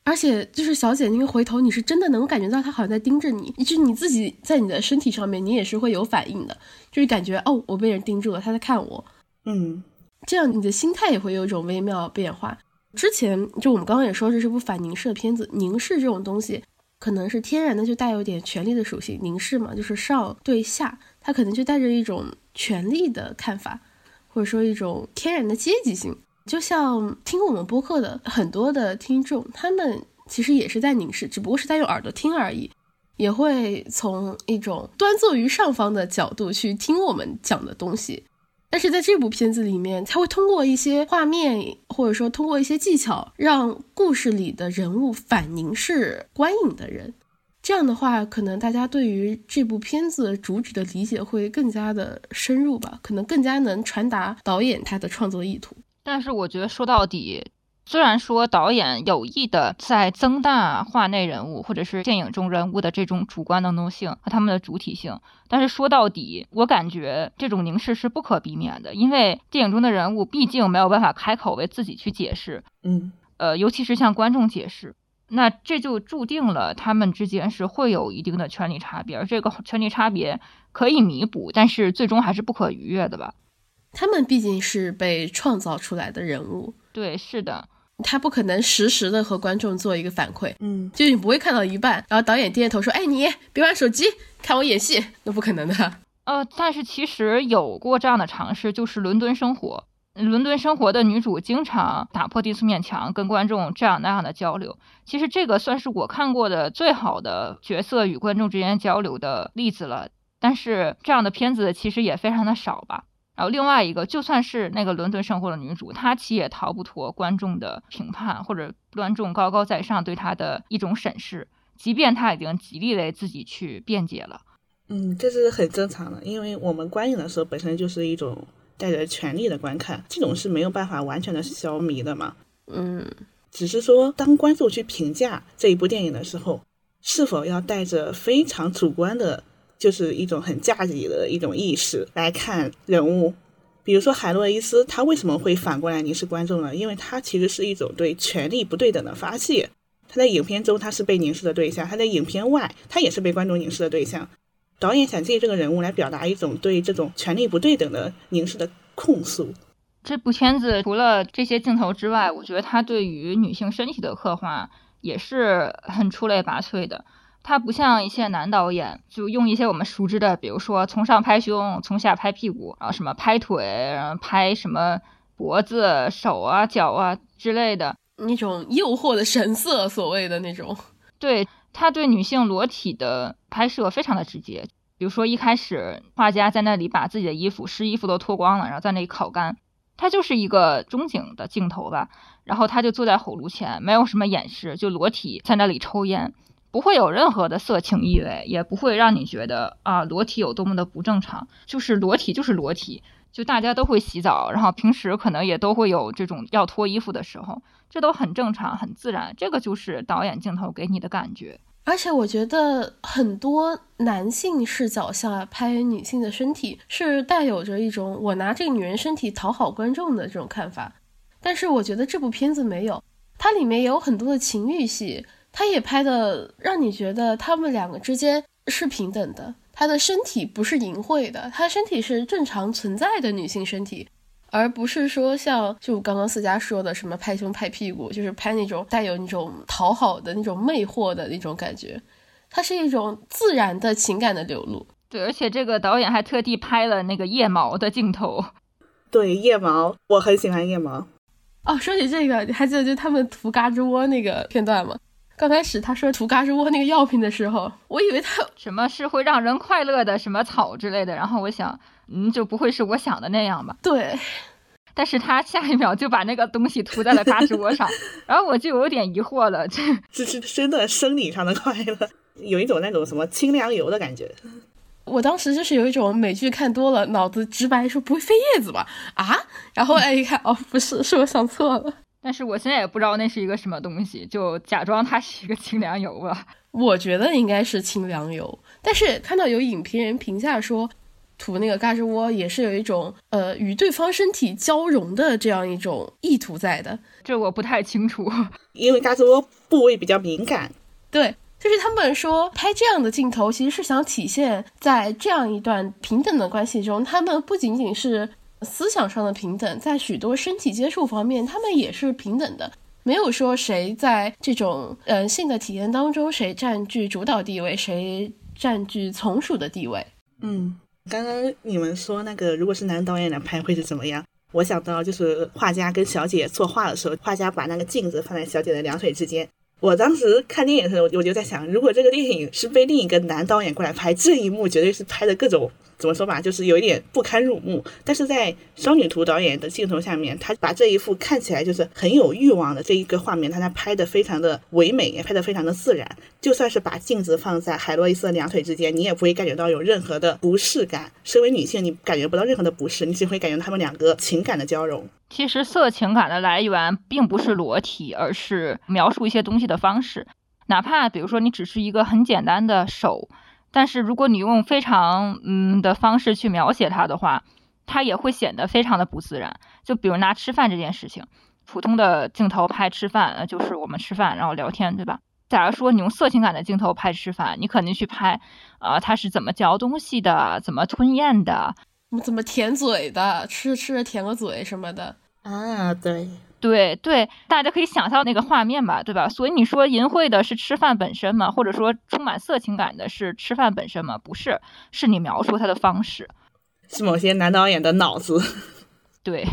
而且就是小姐那个回头，你是真的能感觉到她好像在盯着你，就是你自己在你的身体上面，你也是会有反应的，就是感觉哦，我被人盯住了，她在看我，嗯，这样你的心态也会有一种微妙变化。之前就我们刚刚也说这是部反凝视的片子，凝视这种东西。可能是天然的就带有点权力的属性，凝视嘛，就是上对下，它可能就带着一种权力的看法，或者说一种天然的阶级性。就像听我们播客的很多的听众，他们其实也是在凝视，只不过是在用耳朵听而已，也会从一种端坐于上方的角度去听我们讲的东西。但是在这部片子里面，他会通过一些画面，或者说通过一些技巧，让故事里的人物反凝视观影的人。这样的话，可能大家对于这部片子主旨的理解会更加的深入吧，可能更加能传达导演他的创作意图。但是我觉得说到底。虽然说导演有意的在增大画内人物或者是电影中人物的这种主观能动性和他们的主体性，但是说到底，我感觉这种凝视是不可避免的，因为电影中的人物毕竟没有办法开口为自己去解释，嗯，呃，尤其是向观众解释，那这就注定了他们之间是会有一定的权利差别，而这个权利差别可以弥补，但是最终还是不可逾越的吧？他们毕竟是被创造出来的人物，对，是的。他不可能实时的和观众做一个反馈，嗯，就你不会看到一半，然后导演低着头说：“哎，你别玩手机，看我演戏。”那不可能的。呃，但是其实有过这样的尝试，就是《伦敦生活》。《伦敦生活》的女主经常打破第四面墙，跟观众这样那样的交流。其实这个算是我看过的最好的角色与观众之间交流的例子了。但是这样的片子其实也非常的少吧。然后另外一个，就算是那个伦敦生活的女主，她其实也逃不脱观众的评判，或者观众高高在上对她的一种审视。即便她已经极力为自己去辩解了。嗯，这是很正常的，因为我们观影的时候本身就是一种带着权力的观看，这种是没有办法完全的消弭的嘛。嗯，只是说当观众去评价这一部电影的时候，是否要带着非常主观的，就是一种很价值的一种意识来看人物。比如说海洛伊斯，他为什么会反过来凝视观众呢？因为他其实是一种对权力不对等的发泄。他在影片中他是被凝视的对象，他在影片外他也是被观众凝视的对象。导演想借这个人物来表达一种对这种权力不对等的凝视的控诉。这部片子除了这些镜头之外，我觉得他对于女性身体的刻画也是很出类拔萃的。它不像一些男导演，就用一些我们熟知的，比如说从上拍胸，从下拍屁股，然后什么拍腿，然后拍什么脖子、手啊、脚啊之类的那种诱惑的神色，所谓的那种。对。他对女性裸体的拍摄非常的直接，比如说一开始画家在那里把自己的衣服湿衣服都脱光了，然后在那里烤干，他就是一个中景的镜头吧，然后他就坐在火炉前，没有什么掩饰，就裸体在那里抽烟，不会有任何的色情意味，也不会让你觉得啊裸体有多么的不正常，就是裸体就是裸体，就大家都会洗澡，然后平时可能也都会有这种要脱衣服的时候。这都很正常，很自然，这个就是导演镜头给你的感觉。而且我觉得很多男性视角下拍女性的身体，是带有着一种我拿这个女人身体讨好观众的这种看法。但是我觉得这部片子没有，它里面也有很多的情欲戏，它也拍的让你觉得他们两个之间是平等的。她的身体不是淫秽的，她身体是正常存在的女性身体。而不是说像就刚刚思佳说的什么拍胸拍屁股，就是拍那种带有那种讨好的那种魅惑的那种感觉，它是一种自然的情感的流露。对，而且这个导演还特地拍了那个腋毛的镜头。对，腋毛，我很喜欢腋毛。哦，说起这个，你还记得就他们涂嘎吱窝那个片段吗？刚开始他说涂嘎吱窝那个药品的时候，我以为他什么是会让人快乐的什么草之类的，然后我想。嗯，就不会是我想的那样吧？对，但是他下一秒就把那个东西涂在了嘎吱窝上，然后我就有点疑惑了，这 这是真的生理上的快乐，有一种那种什么清凉油的感觉。我当时就是有一种美剧看多了，脑子直白说不会飞叶子吧？啊，然后来一看，哦，不是，是我想错了。但是我现在也不知道那是一个什么东西，就假装它是一个清凉油吧。我觉得应该是清凉油，但是看到有影评人评价说。涂那个嘎吱窝也是有一种呃与对方身体交融的这样一种意图在的，这我不太清楚，因为嘎吱窝部位比较敏感。对，就是他们说拍这样的镜头，其实是想体现在这样一段平等的关系中，他们不仅仅是思想上的平等，在许多身体接触方面，他们也是平等的，没有说谁在这种呃性的体验当中谁占据主导地位，谁占据从属的地位。嗯。刚刚你们说那个，如果是男导演来拍会是怎么样？我想到就是画家跟小姐作画的时候，画家把那个镜子放在小姐的两腿之间。我当时看电影的时候，我就在想，如果这个电影是被另一个男导演过来拍，这一幕绝对是拍的各种。怎么说吧，就是有一点不堪入目。但是在双女图导演的镜头下面，他把这一幅看起来就是很有欲望的这一个画面，他他拍的非常的唯美，也拍的非常的自然。就算是把镜子放在海洛伊斯的两腿之间，你也不会感觉到有任何的不适感。身为女性，你感觉不到任何的不适，你只会感觉他们两个情感的交融。其实色情感的来源并不是裸体，而是描述一些东西的方式。哪怕比如说你只是一个很简单的手。但是如果你用非常嗯的方式去描写它的话，它也会显得非常的不自然。就比如拿吃饭这件事情，普通的镜头拍吃饭，呃，就是我们吃饭然后聊天，对吧？假如说你用色情感的镜头拍吃饭，你肯定去拍，啊，他是怎么嚼东西的，怎么吞咽的，怎么舔嘴的，吃着吃着舔个嘴什么的啊，对。对对，大家可以想象那个画面吧，对吧？所以你说淫秽的是吃饭本身吗？或者说充满色情感的是吃饭本身吗？不是，是你描述它的方式，是某些男导演的脑子。对，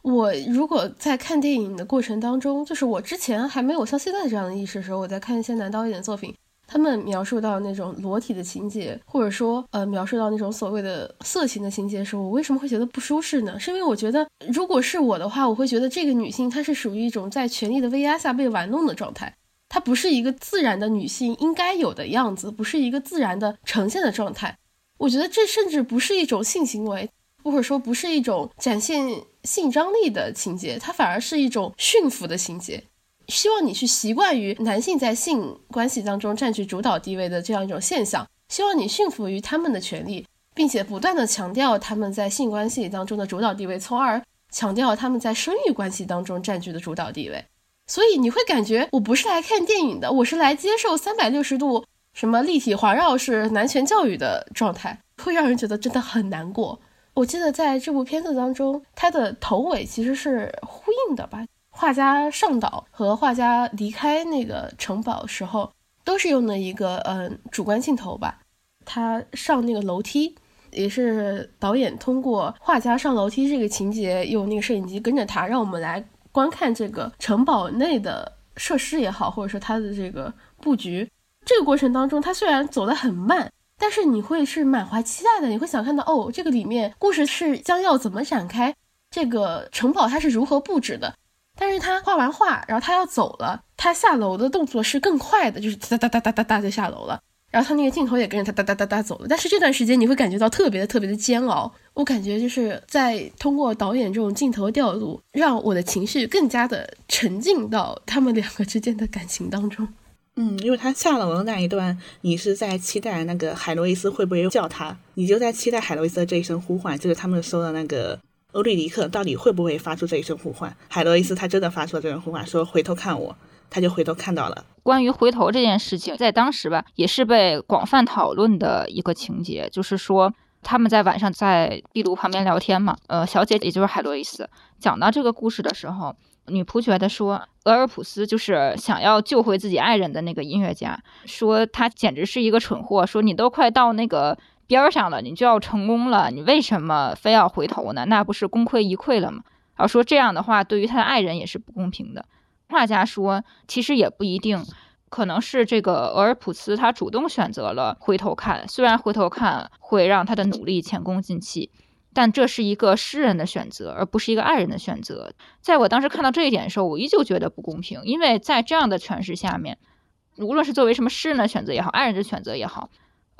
我如果在看电影的过程当中，就是我之前还没有像现在这样的意识的时候，我在看一些男导演的作品。他们描述到那种裸体的情节，或者说呃描述到那种所谓的色情的情节的时候，我为什么会觉得不舒适呢？是因为我觉得，如果是我的话，我会觉得这个女性她是属于一种在权力的威压下被玩弄的状态。它不是一个自然的女性应该有的样子，不是一个自然的呈现的状态。我觉得这甚至不是一种性行为，或者说不是一种展现性张力的情节，它反而是一种驯服的情节。希望你去习惯于男性在性关系当中占据主导地位的这样一种现象，希望你驯服于他们的权利，并且不断的强调他们在性关系当中的主导地位，从而强调他们在生育关系当中占据的主导地位。所以你会感觉我不是来看电影的，我是来接受三百六十度什么立体环绕式男权教育的状态，会让人觉得真的很难过。我记得在这部片子当中，它的头尾其实是呼应的吧？画家上岛和画家离开那个城堡时候，都是用的一个嗯主观镜头吧。他上那个楼梯，也是导演通过画家上楼梯这个情节，用那个摄影机跟着他，让我们来。观看这个城堡内的设施也好，或者说它的这个布局，这个过程当中，它虽然走得很慢，但是你会是满怀期待的。你会想看到，哦，这个里面故事是将要怎么展开，这个城堡它是如何布置的。但是他画完画，然后他要走了，他下楼的动作是更快的，就是哒哒哒哒哒哒就下楼了。然后他那个镜头也跟着他哒哒哒哒走了，但是这段时间你会感觉到特别的特别的煎熬。我感觉就是在通过导演这种镜头调度，让我的情绪更加的沉浸到他们两个之间的感情当中。嗯，因为他下楼的那一段，你是在期待那个海洛伊斯会不会叫他，你就在期待海洛伊斯的这一声呼唤，就是他们说的那个欧律狄克到底会不会发出这一声呼唤。海洛伊斯他真的发出了这声呼唤，说回头看我。他就回头看到了关于回头这件事情，在当时吧，也是被广泛讨论的一个情节，就是说他们在晚上在壁炉旁边聊天嘛，呃，小姐也就是海洛伊斯讲到这个故事的时候，女仆觉得说俄尔普斯就是想要救回自己爱人的那个音乐家，说他简直是一个蠢货，说你都快到那个边上了，你就要成功了，你为什么非要回头呢？那不是功亏一篑了吗？然后说这样的话对于他的爱人也是不公平的。画家说，其实也不一定，可能是这个俄尔普斯他主动选择了回头看，虽然回头看会让他的努力前功尽弃，但这是一个诗人的选择，而不是一个爱人的选择。在我当时看到这一点的时候，我依旧觉得不公平，因为在这样的诠释下面，无论是作为什么诗人的选择也好，爱人的选择也好，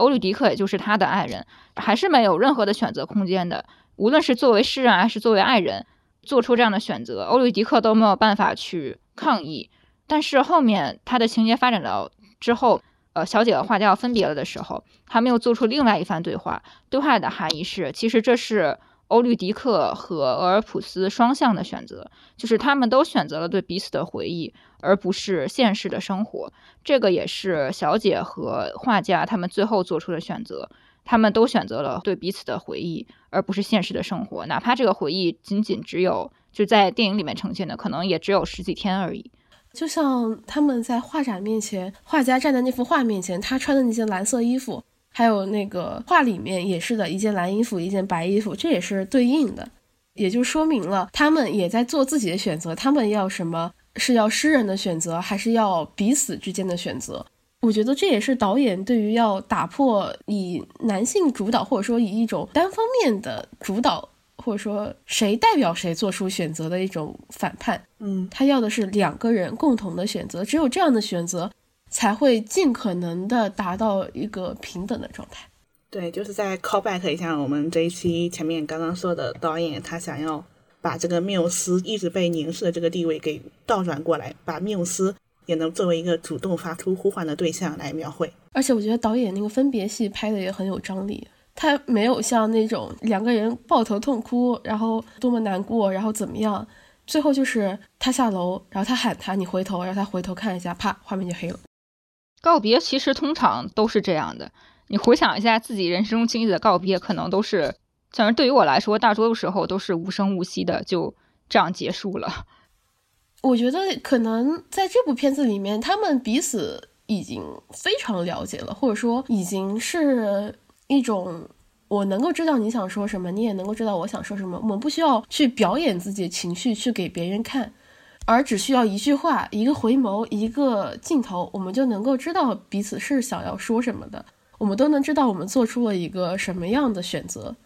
欧律狄克也就是他的爱人，还是没有任何的选择空间的。无论是作为诗人还是作为爱人，做出这样的选择，欧律狄克都没有办法去。抗议，但是后面他的情节发展到之后，呃，小姐和画家要分别了的时候，他们又做出另外一番对话。对话的含义是，其实这是欧律狄克和俄尔普斯双向的选择，就是他们都选择了对彼此的回忆，而不是现实的生活。这个也是小姐和画家他们最后做出的选择，他们都选择了对彼此的回忆，而不是现实的生活，哪怕这个回忆仅仅只有。就在电影里面呈现的，可能也只有十几天而已。就像他们在画展面前，画家站在那幅画面前，他穿的那件蓝色衣服，还有那个画里面也是的一件蓝衣服，一件白衣服，这也是对应的，也就说明了他们也在做自己的选择。他们要什么？是要诗人的选择，还是要彼此之间的选择？我觉得这也是导演对于要打破以男性主导，或者说以一种单方面的主导。或者说谁代表谁做出选择的一种反叛，嗯，他要的是两个人共同的选择，只有这样的选择才会尽可能的达到一个平等的状态。对，就是在 callback 一下我们这一期前面刚刚说的导演，他想要把这个缪斯一直被凝视的这个地位给倒转过来，把缪斯也能作为一个主动发出呼唤的对象来描绘。而且我觉得导演那个分别戏拍的也很有张力。他没有像那种两个人抱头痛哭，然后多么难过，然后怎么样，最后就是他下楼，然后他喊他，你回头，然后他回头看一下，啪，画面就黑了。告别其实通常都是这样的，你回想一下自己人生中经历的告别，可能都是，反正对于我来说，大多数时候都是无声无息的，就这样结束了。我觉得可能在这部片子里面，他们彼此已经非常了解了，或者说已经是。一种，我能够知道你想说什么，你也能够知道我想说什么。我们不需要去表演自己的情绪去给别人看，而只需要一句话、一个回眸、一个镜头，我们就能够知道彼此是想要说什么的。我们都能知道我们做出了一个什么样的选择。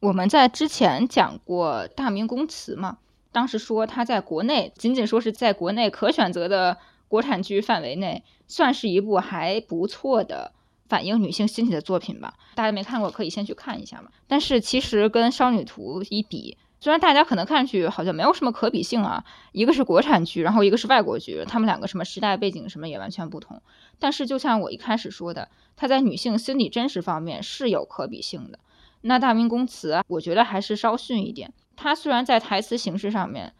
我们在之前讲过大明宫词嘛，当时说它在国内仅仅说是在国内可选择的。国产剧范围内，算是一部还不错的反映女性心理的作品吧。大家没看过可以先去看一下嘛。但是其实跟《少女图》一比，虽然大家可能看上去好像没有什么可比性啊，一个是国产剧，然后一个是外国剧，他们两个什么时代背景什么也完全不同。但是就像我一开始说的，它在女性心理真实方面是有可比性的。那《大明宫词》我觉得还是稍逊一点。它虽然在台词形式上面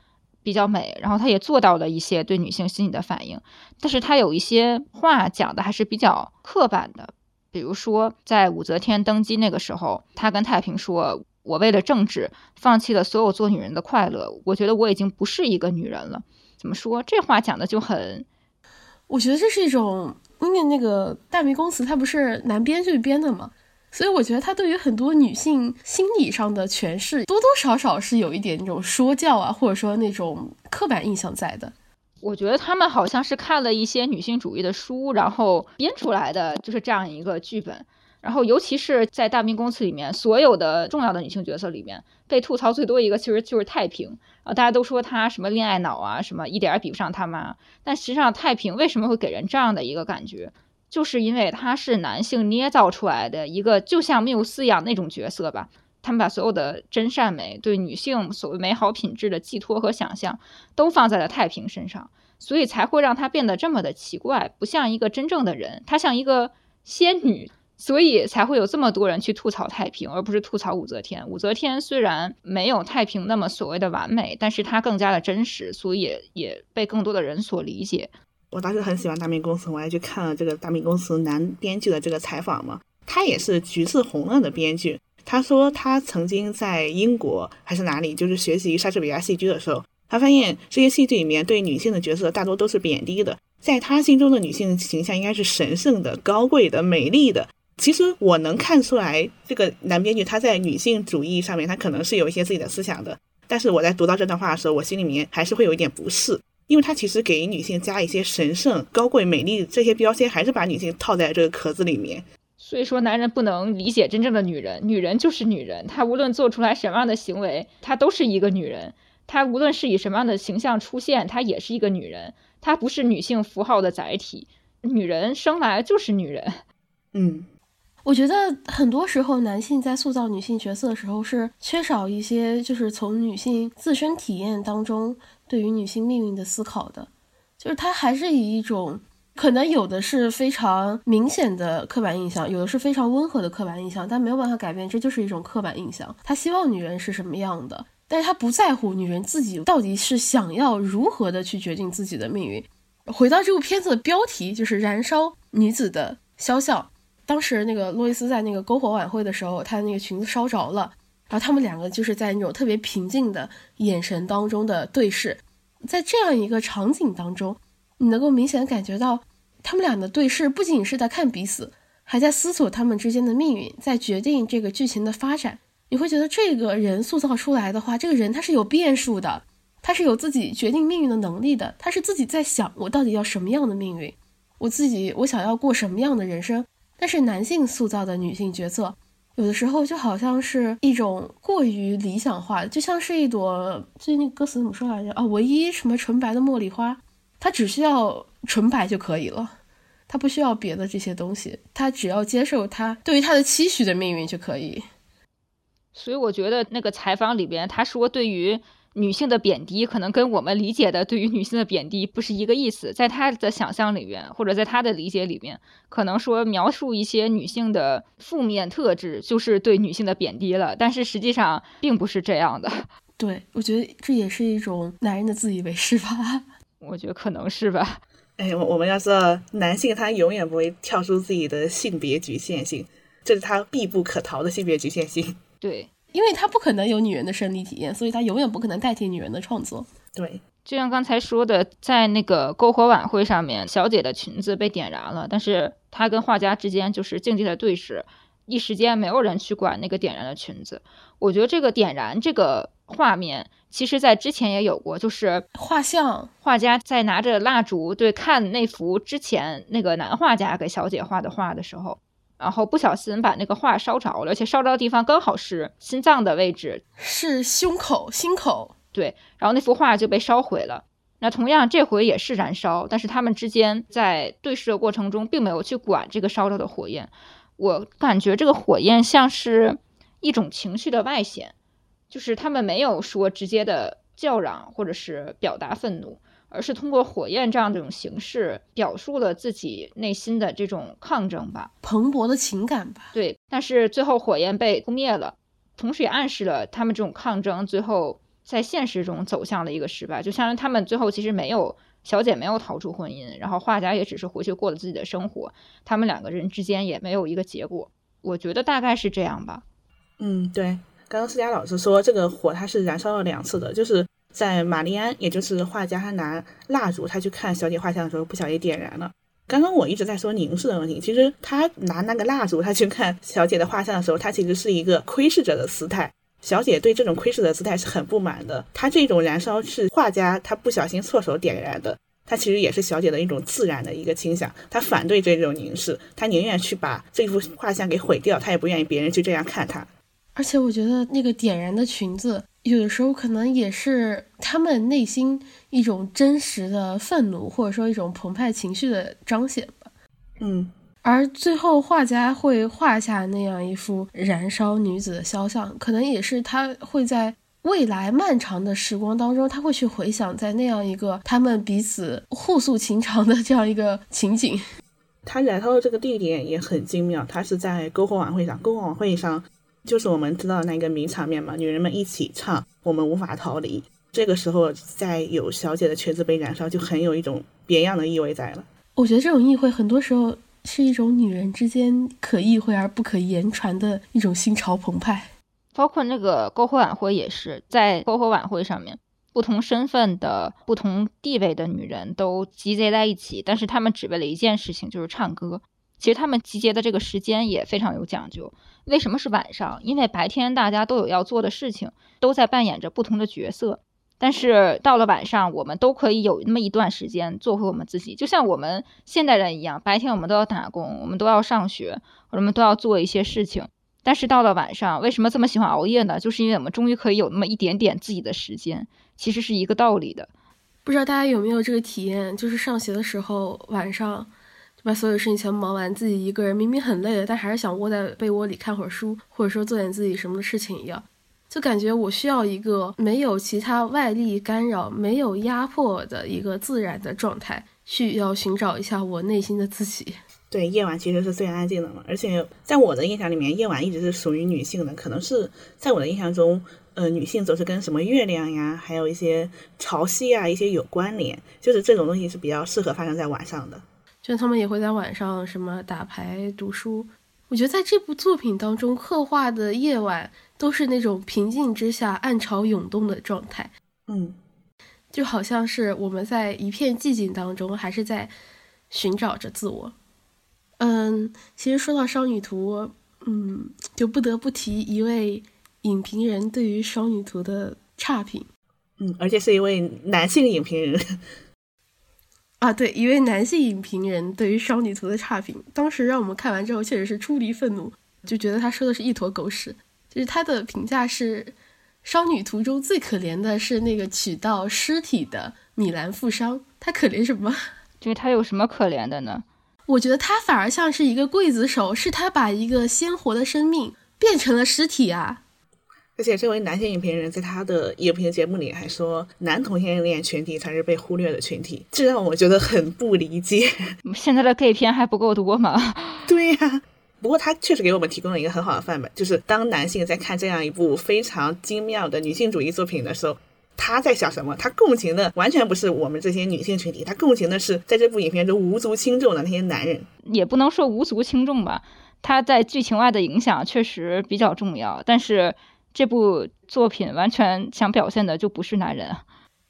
比较美，然后它也做到了一些对女性心理的反应，但是它有一些话讲的还是比较刻板的。比如说，在武则天登基那个时候，她跟太平说：“我为了政治，放弃了所有做女人的快乐。我觉得我已经不是一个女人了。”怎么说？这话讲的就很……我觉得这是一种，因为那个《大明宫词》它不是男编剧编的嘛？所以我觉得他对于很多女性心理上的诠释，多多少少是有一点那种说教啊，或者说那种刻板印象在的。我觉得他们好像是看了一些女性主义的书，然后编出来的就是这样一个剧本。然后尤其是在《大明宫词》里面，所有的重要的女性角色里面，被吐槽最多一个其实就是太平啊，大家都说她什么恋爱脑啊，什么一点儿比不上他妈。但实际上，太平为什么会给人这样的一个感觉？就是因为她是男性捏造出来的一个就像缪斯一样那种角色吧，他们把所有的真善美对女性所谓美好品质的寄托和想象都放在了太平身上，所以才会让她变得这么的奇怪，不像一个真正的人，她像一个仙女，所以才会有这么多人去吐槽太平，而不是吐槽武则天。武则天虽然没有太平那么所谓的完美，但是她更加的真实，所以也被更多的人所理解。我当时很喜欢《大明宫词》，我还去看了这个《大明宫词》男编剧的这个采访嘛。他也是橘子红了的编剧。他说他曾经在英国还是哪里，就是学习莎士比亚戏剧的时候，他发现这些戏剧里面对女性的角色大多都是贬低的。在他心中的女性形象应该是神圣的、高贵的、美丽的。其实我能看出来，这个男编剧他在女性主义上面，他可能是有一些自己的思想的。但是我在读到这段话的时候，我心里面还是会有一点不适。因为他其实给女性加一些神圣、高贵、美丽这些标签，还是把女性套在这个壳子里面。所以说，男人不能理解真正的女人，女人就是女人，她无论做出来什么样的行为，她都是一个女人。她无论是以什么样的形象出现，她也是一个女人。她不是女性符号的载体，女人生来就是女人。嗯，我觉得很多时候，男性在塑造女性角色的时候，是缺少一些，就是从女性自身体验当中。对于女性命运的思考的，就是他还是以一种可能有的是非常明显的刻板印象，有的是非常温和的刻板印象，但没有办法改变，这就是一种刻板印象。他希望女人是什么样的，但是他不在乎女人自己到底是想要如何的去决定自己的命运。回到这部片子的标题，就是燃烧女子的肖像。当时那个洛伊斯在那个篝火晚会的时候，她的那个裙子烧着了。然后他们两个就是在那种特别平静的眼神当中的对视，在这样一个场景当中，你能够明显感觉到他们俩的对视不仅是在看彼此，还在思索他们之间的命运，在决定这个剧情的发展。你会觉得这个人塑造出来的话，这个人他是有变数的，他是有自己决定命运的能力的，他是自己在想我到底要什么样的命运，我自己我想要过什么样的人生。但是男性塑造的女性角色。有的时候就好像是一种过于理想化，就像是一朵，最近歌词怎么说来着啊？唯一什么纯白的茉莉花，它只需要纯白就可以了，它不需要别的这些东西，它只要接受它对于它的期许的命运就可以。所以我觉得那个采访里边他说对于。女性的贬低可能跟我们理解的对于女性的贬低不是一个意思，在他的想象里面，或者在他的理解里面，可能说描述一些女性的负面特质就是对女性的贬低了，但是实际上并不是这样的。对，我觉得这也是一种男人的自以为是吧？我觉得可能是吧。哎，我我们要知道，男性他永远不会跳出自己的性别局限性，这是他必不可逃的性别局限性。对。因为他不可能有女人的生理体验，所以他永远不可能代替女人的创作。对，就像刚才说的，在那个篝火晚会上面，小姐的裙子被点燃了，但是她跟画家之间就是静静的对视，一时间没有人去管那个点燃的裙子。我觉得这个点燃这个画面，其实在之前也有过，就是画像画家在拿着蜡烛对看那幅之前那个男画家给小姐画的画的时候。然后不小心把那个画烧着了，而且烧着的地方刚好是心脏的位置，是胸口、心口。对，然后那幅画就被烧毁了。那同样这回也是燃烧，但是他们之间在对视的过程中，并没有去管这个烧着的火焰。我感觉这个火焰像是一种情绪的外显，就是他们没有说直接的叫嚷或者是表达愤怒，而是通过火焰这样的一种形式表述了自己内心的这种抗争吧，蓬勃的情感吧。对，但是最后火焰被扑灭了，同时也暗示了他们这种抗争最后。在现实中走向了一个失败，就相当于他们最后其实没有小姐没有逃出婚姻，然后画家也只是回去过了自己的生活，他们两个人之间也没有一个结果。我觉得大概是这样吧。嗯，对，刚刚思佳老师说这个火它是燃烧了两次的，就是在玛丽安，也就是画家他拿蜡烛他去看小姐画像的时候不小心点燃了。刚刚我一直在说凝视的问题，其实他拿那个蜡烛他去看小姐的画像的时候，他其实是一个窥视者的姿态。小姐对这种窥视的姿态是很不满的。她这种燃烧是画家他不小心错手点燃的，他其实也是小姐的一种自然的一个倾向。她反对这种凝视，她宁愿去把这幅画像给毁掉，她也不愿意别人去这样看她。而且我觉得那个点燃的裙子，有的时候可能也是他们内心一种真实的愤怒，或者说一种澎湃情绪的彰显吧。嗯。而最后，画家会画下那样一幅燃烧女子的肖像，可能也是他会在未来漫长的时光当中，他会去回想在那样一个他们彼此互诉情长的这样一个情景。他燃烧的这个地点也很精妙，他是在篝火晚会上，篝火晚会上就是我们知道的那个名场面嘛，女人们一起唱《我们无法逃离》，这个时候再有小姐的裙子被燃烧，就很有一种别样的意味在了。我觉得这种意会很多时候。是一种女人之间可意会而不可言传的一种心潮澎湃，包括那个篝火晚会也是在篝火晚会上面，不同身份的不同地位的女人都集结在一起，但是她们只为了一件事情，就是唱歌。其实他们集结的这个时间也非常有讲究。为什么是晚上？因为白天大家都有要做的事情，都在扮演着不同的角色。但是到了晚上，我们都可以有那么一段时间做回我们自己，就像我们现代人一样。白天我们都要打工，我们都要上学，我们都要做一些事情。但是到了晚上，为什么这么喜欢熬夜呢？就是因为我们终于可以有那么一点点自己的时间，其实是一个道理的。不知道大家有没有这个体验？就是上学的时候，晚上把所有事情全部忙完，自己一个人明明很累了，但还是想窝在被窝里看会儿书，或者说做点自己什么事情一样。就感觉我需要一个没有其他外力干扰、没有压迫的一个自然的状态，去要寻找一下我内心的自己。对，夜晚其实是最安静的嘛。而且在我的印象里面，夜晚一直是属于女性的。可能是在我的印象中，呃，女性总是跟什么月亮呀，还有一些潮汐啊一些有关联，就是这种东西是比较适合发生在晚上的。就他们也会在晚上什么打牌、读书。我觉得在这部作品当中刻画的夜晚。都是那种平静之下暗潮涌动的状态，嗯，就好像是我们在一片寂静当中，还是在寻找着自我。嗯，其实说到《双女图》，嗯，就不得不提一位影评人对于《双女图》的差评，嗯，而且是一位男性影评人啊，对，一位男性影评人对于《少女图》的差评，当时让我们看完之后确实是出离愤怒，就觉得他说的是一坨狗屎。就是他的评价是，《少女图》中最可怜的是那个取到尸体的米兰富商，他可怜什么？就是他有什么可怜的呢？我觉得他反而像是一个刽子手，是他把一个鲜活的生命变成了尸体啊！而且这位男性影评人在他的影评节目里还说，男同性恋群体才是被忽略的群体，这让我觉得很不理解。现在的 gay 片还不够多吗？对呀。不过他确实给我们提供了一个很好的范本，就是当男性在看这样一部非常精妙的女性主义作品的时候，他在想什么？他共情的完全不是我们这些女性群体，他共情的是在这部影片中无足轻重的那些男人。也不能说无足轻重吧，他在剧情外的影响确实比较重要。但是这部作品完全想表现的就不是男人，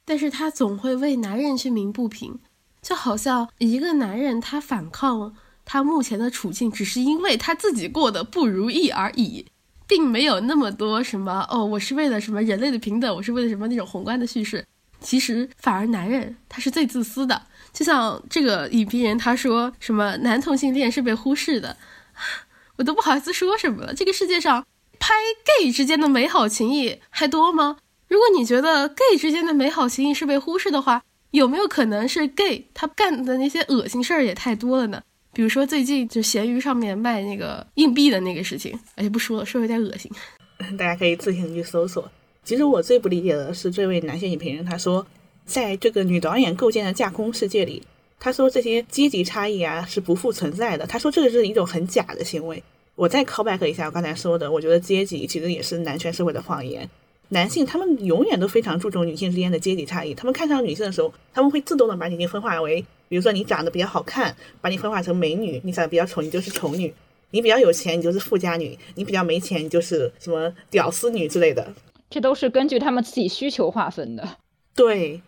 但是他总会为男人去鸣不平，就好像一个男人他反抗。他目前的处境只是因为他自己过得不如意而已，并没有那么多什么哦，我是为了什么人类的平等，我是为了什么那种宏观的叙事。其实反而男人他是最自私的，就像这个影评人他说什么男同性恋是被忽视的，我都不好意思说什么了。这个世界上拍 gay 之间的美好情谊还多吗？如果你觉得 gay 之间的美好情谊是被忽视的话，有没有可能是 gay 他干的那些恶心事儿也太多了呢？比如说最近就闲鱼上面卖那个硬币的那个事情，哎，不说了，说有点恶心。大家可以自行去搜索。其实我最不理解的是这位男性影评人，他说，在这个女导演构建的架空世界里，他说这些阶级差异啊是不复存在的。他说这个是一种很假的行为。我再 call back 一下我刚才说的，我觉得阶级其实也是男权社会的谎言。男性他们永远都非常注重女性之间的阶级差异，他们看上女性的时候，他们会自动的把女性分化为。比如说你长得比较好看，把你分化成美女；你长得比较丑，你就是丑女；你比较有钱，你就是富家女；你比较没钱，你就是什么屌丝女之类的。这都是根据他们自己需求划分的。对，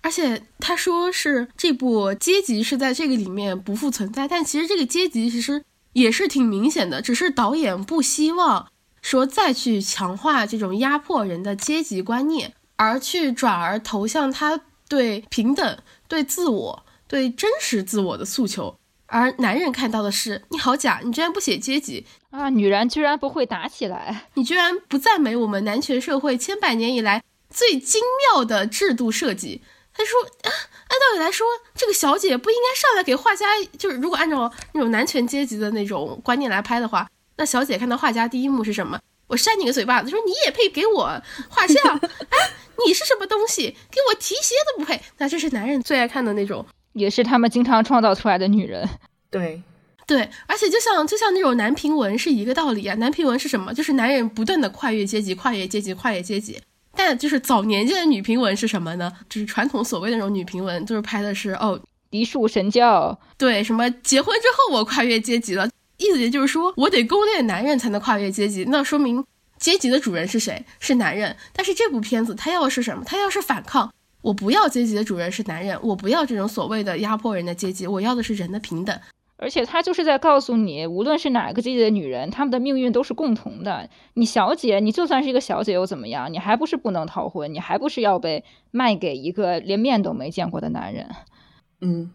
而且他说是这部阶级是在这个里面不复存在，但其实这个阶级其实也是挺明显的，只是导演不希望说再去强化这种压迫人的阶级观念，而去转而投向他对平等、对自我。对真实自我的诉求，而男人看到的是你好假，你居然不写阶级啊！女人居然不会打起来，你居然不赞美我们男权社会千百年以来最精妙的制度设计。他说啊，按道理来说，这个小姐不应该上来给画家，就是如果按照那种男权阶级的那种观念来拍的话，那小姐看到画家第一幕是什么？我扇你个嘴巴子，说你也配给我画像？哎，你是什么东西？给我提鞋都不配？那这是男人最爱看的那种。也是他们经常创造出来的女人，对，对，而且就像就像那种男频文是一个道理啊。男频文是什么？就是男人不断的跨越阶级，跨越阶级，跨越阶级。但就是早年间的女频文是什么呢？就是传统所谓的那种女频文，就是拍的是哦，嫡庶神教，对，什么结婚之后我跨越阶级了，意思也就是说我得攻略男人才能跨越阶级，那说明阶级的主人是谁？是男人。但是这部片子他要是什么？他要是反抗。我不要阶级的主人是男人，我不要这种所谓的压迫人的阶级，我要的是人的平等。而且他就是在告诉你，无论是哪个阶级的女人，她们的命运都是共同的。你小姐，你就算是一个小姐又怎么样？你还不是不能逃婚？你还不是要被卖给一个连面都没见过的男人？嗯，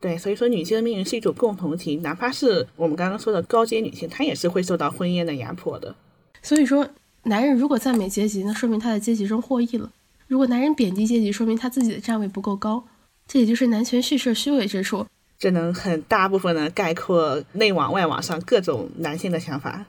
对。所以说，女性的命运是一种共同体，哪怕是我们刚刚说的高阶女性，她也是会受到婚姻的压迫的。所以说，男人如果赞美阶级，那说明他在阶级中获益了。如果男人贬低阶级，说明他自己的站位不够高，这也就是男权叙事虚伪之处。这能很大部分的概括内网外网上各种男性的想法。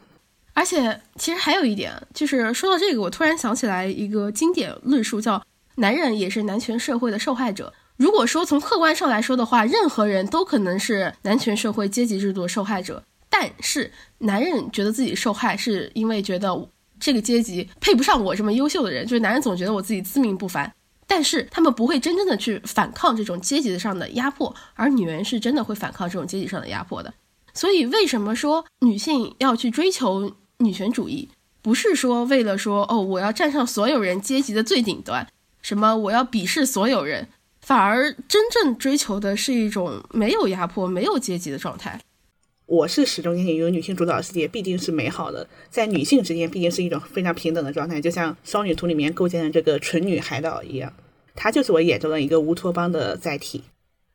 而且，其实还有一点，就是说到这个，我突然想起来一个经典论述，叫“男人也是男权社会的受害者”。如果说从客观上来说的话，任何人都可能是男权社会阶级制度受害者，但是男人觉得自己受害，是因为觉得。这个阶级配不上我这么优秀的人，就是男人总觉得我自己自命不凡，但是他们不会真正的去反抗这种阶级上的压迫，而女人是真的会反抗这种阶级上的压迫的。所以为什么说女性要去追求女权主义，不是说为了说哦我要站上所有人阶级的最顶端，什么我要鄙视所有人，反而真正追求的是一种没有压迫、没有阶级的状态。我是始终坚信，由女性主导的世界必定是美好的，在女性之间必定是一种非常平等的状态，就像《双女图》里面构建的这个纯女海岛一样，它就是我眼中的一个乌托邦的载体。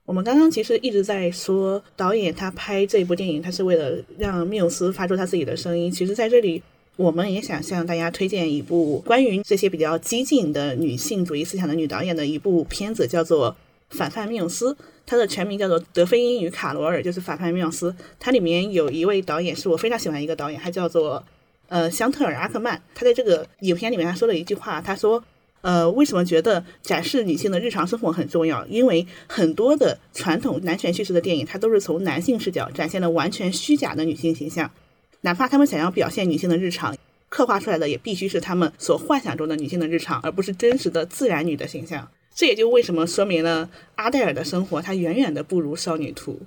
我们刚刚其实一直在说，导演他拍这部电影，他是为了让缪斯发出他自己的声音。其实，在这里，我们也想向大家推荐一部关于这些比较激进的女性主义思想的女导演的一部片子，叫做《反叛缪斯》。它的全名叫做德菲因与卡罗尔，就是反派缪斯。它里面有一位导演是我非常喜欢一个导演，他叫做呃香特尔阿克曼。他在这个影片里面他说了一句话，他说：“呃，为什么觉得展示女性的日常生活很重要？因为很多的传统男权叙事的电影，它都是从男性视角展现了完全虚假的女性形象。哪怕他们想要表现女性的日常，刻画出来的也必须是他们所幻想中的女性的日常，而不是真实的自然女的形象。”这也就为什么说明了阿黛尔的生活，她远远的不如少女图。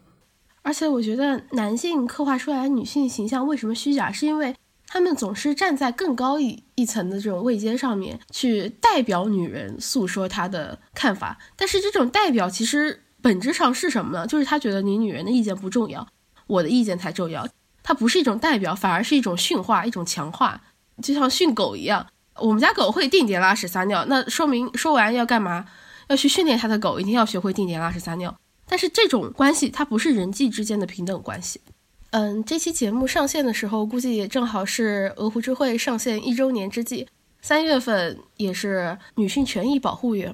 而且我觉得男性刻画出来的女性形象为什么虚假，是因为他们总是站在更高一一层的这种位阶上面去代表女人诉说她的看法。但是这种代表其实本质上是什么呢？就是他觉得你女人的意见不重要，我的意见才重要。它不是一种代表，反而是一种驯化，一种强化，就像训狗一样。我们家狗会定点拉屎撒尿，那说明说完要干嘛？要去训练他的狗，一定要学会定点拉屎撒尿。但是这种关系它不是人际之间的平等关系。嗯，这期节目上线的时候，估计也正好是鹅湖之会上线一周年之际。三月份也是女性权益保护月，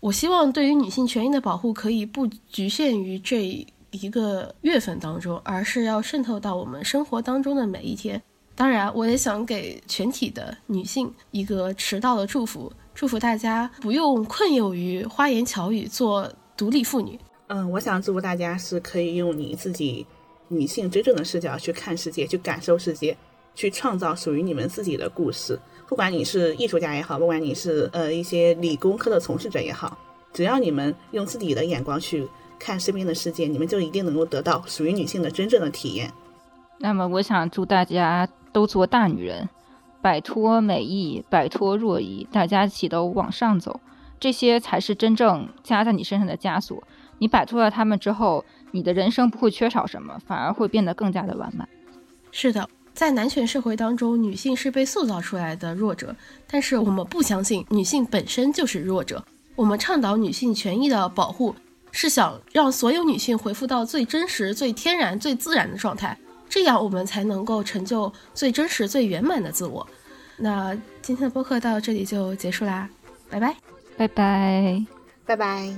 我希望对于女性权益的保护可以不局限于这一个月份当中，而是要渗透到我们生活当中的每一天。当然，我也想给全体的女性一个迟到的祝福，祝福大家不用困囿于花言巧语，做独立妇女。嗯，我想祝福大家是可以用你自己女性真正的视角去看世界，去感受世界，去创造属于你们自己的故事。不管你是艺术家也好，不管你是呃一些理工科的从事者也好，只要你们用自己的眼光去看身边的世界，你们就一定能够得到属于女性的真正的体验。那么，我想祝大家都做大女人，摆脱美意，摆脱弱意，大家一起都往上走，这些才是真正加在你身上的枷锁。你摆脱了他们之后，你的人生不会缺少什么，反而会变得更加的完满。是的，在男权社会当中，女性是被塑造出来的弱者，但是我们不相信女性本身就是弱者。我们倡导女性权益的保护，是想让所有女性恢复到最真实、最天然、最自然的状态。这样我们才能够成就最真实最圆满的自我。那今天的播客到这里就结束啦拜拜。拜拜。拜拜。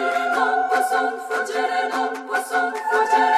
Fajr and on, Poisson, Fajr and on, Poisson,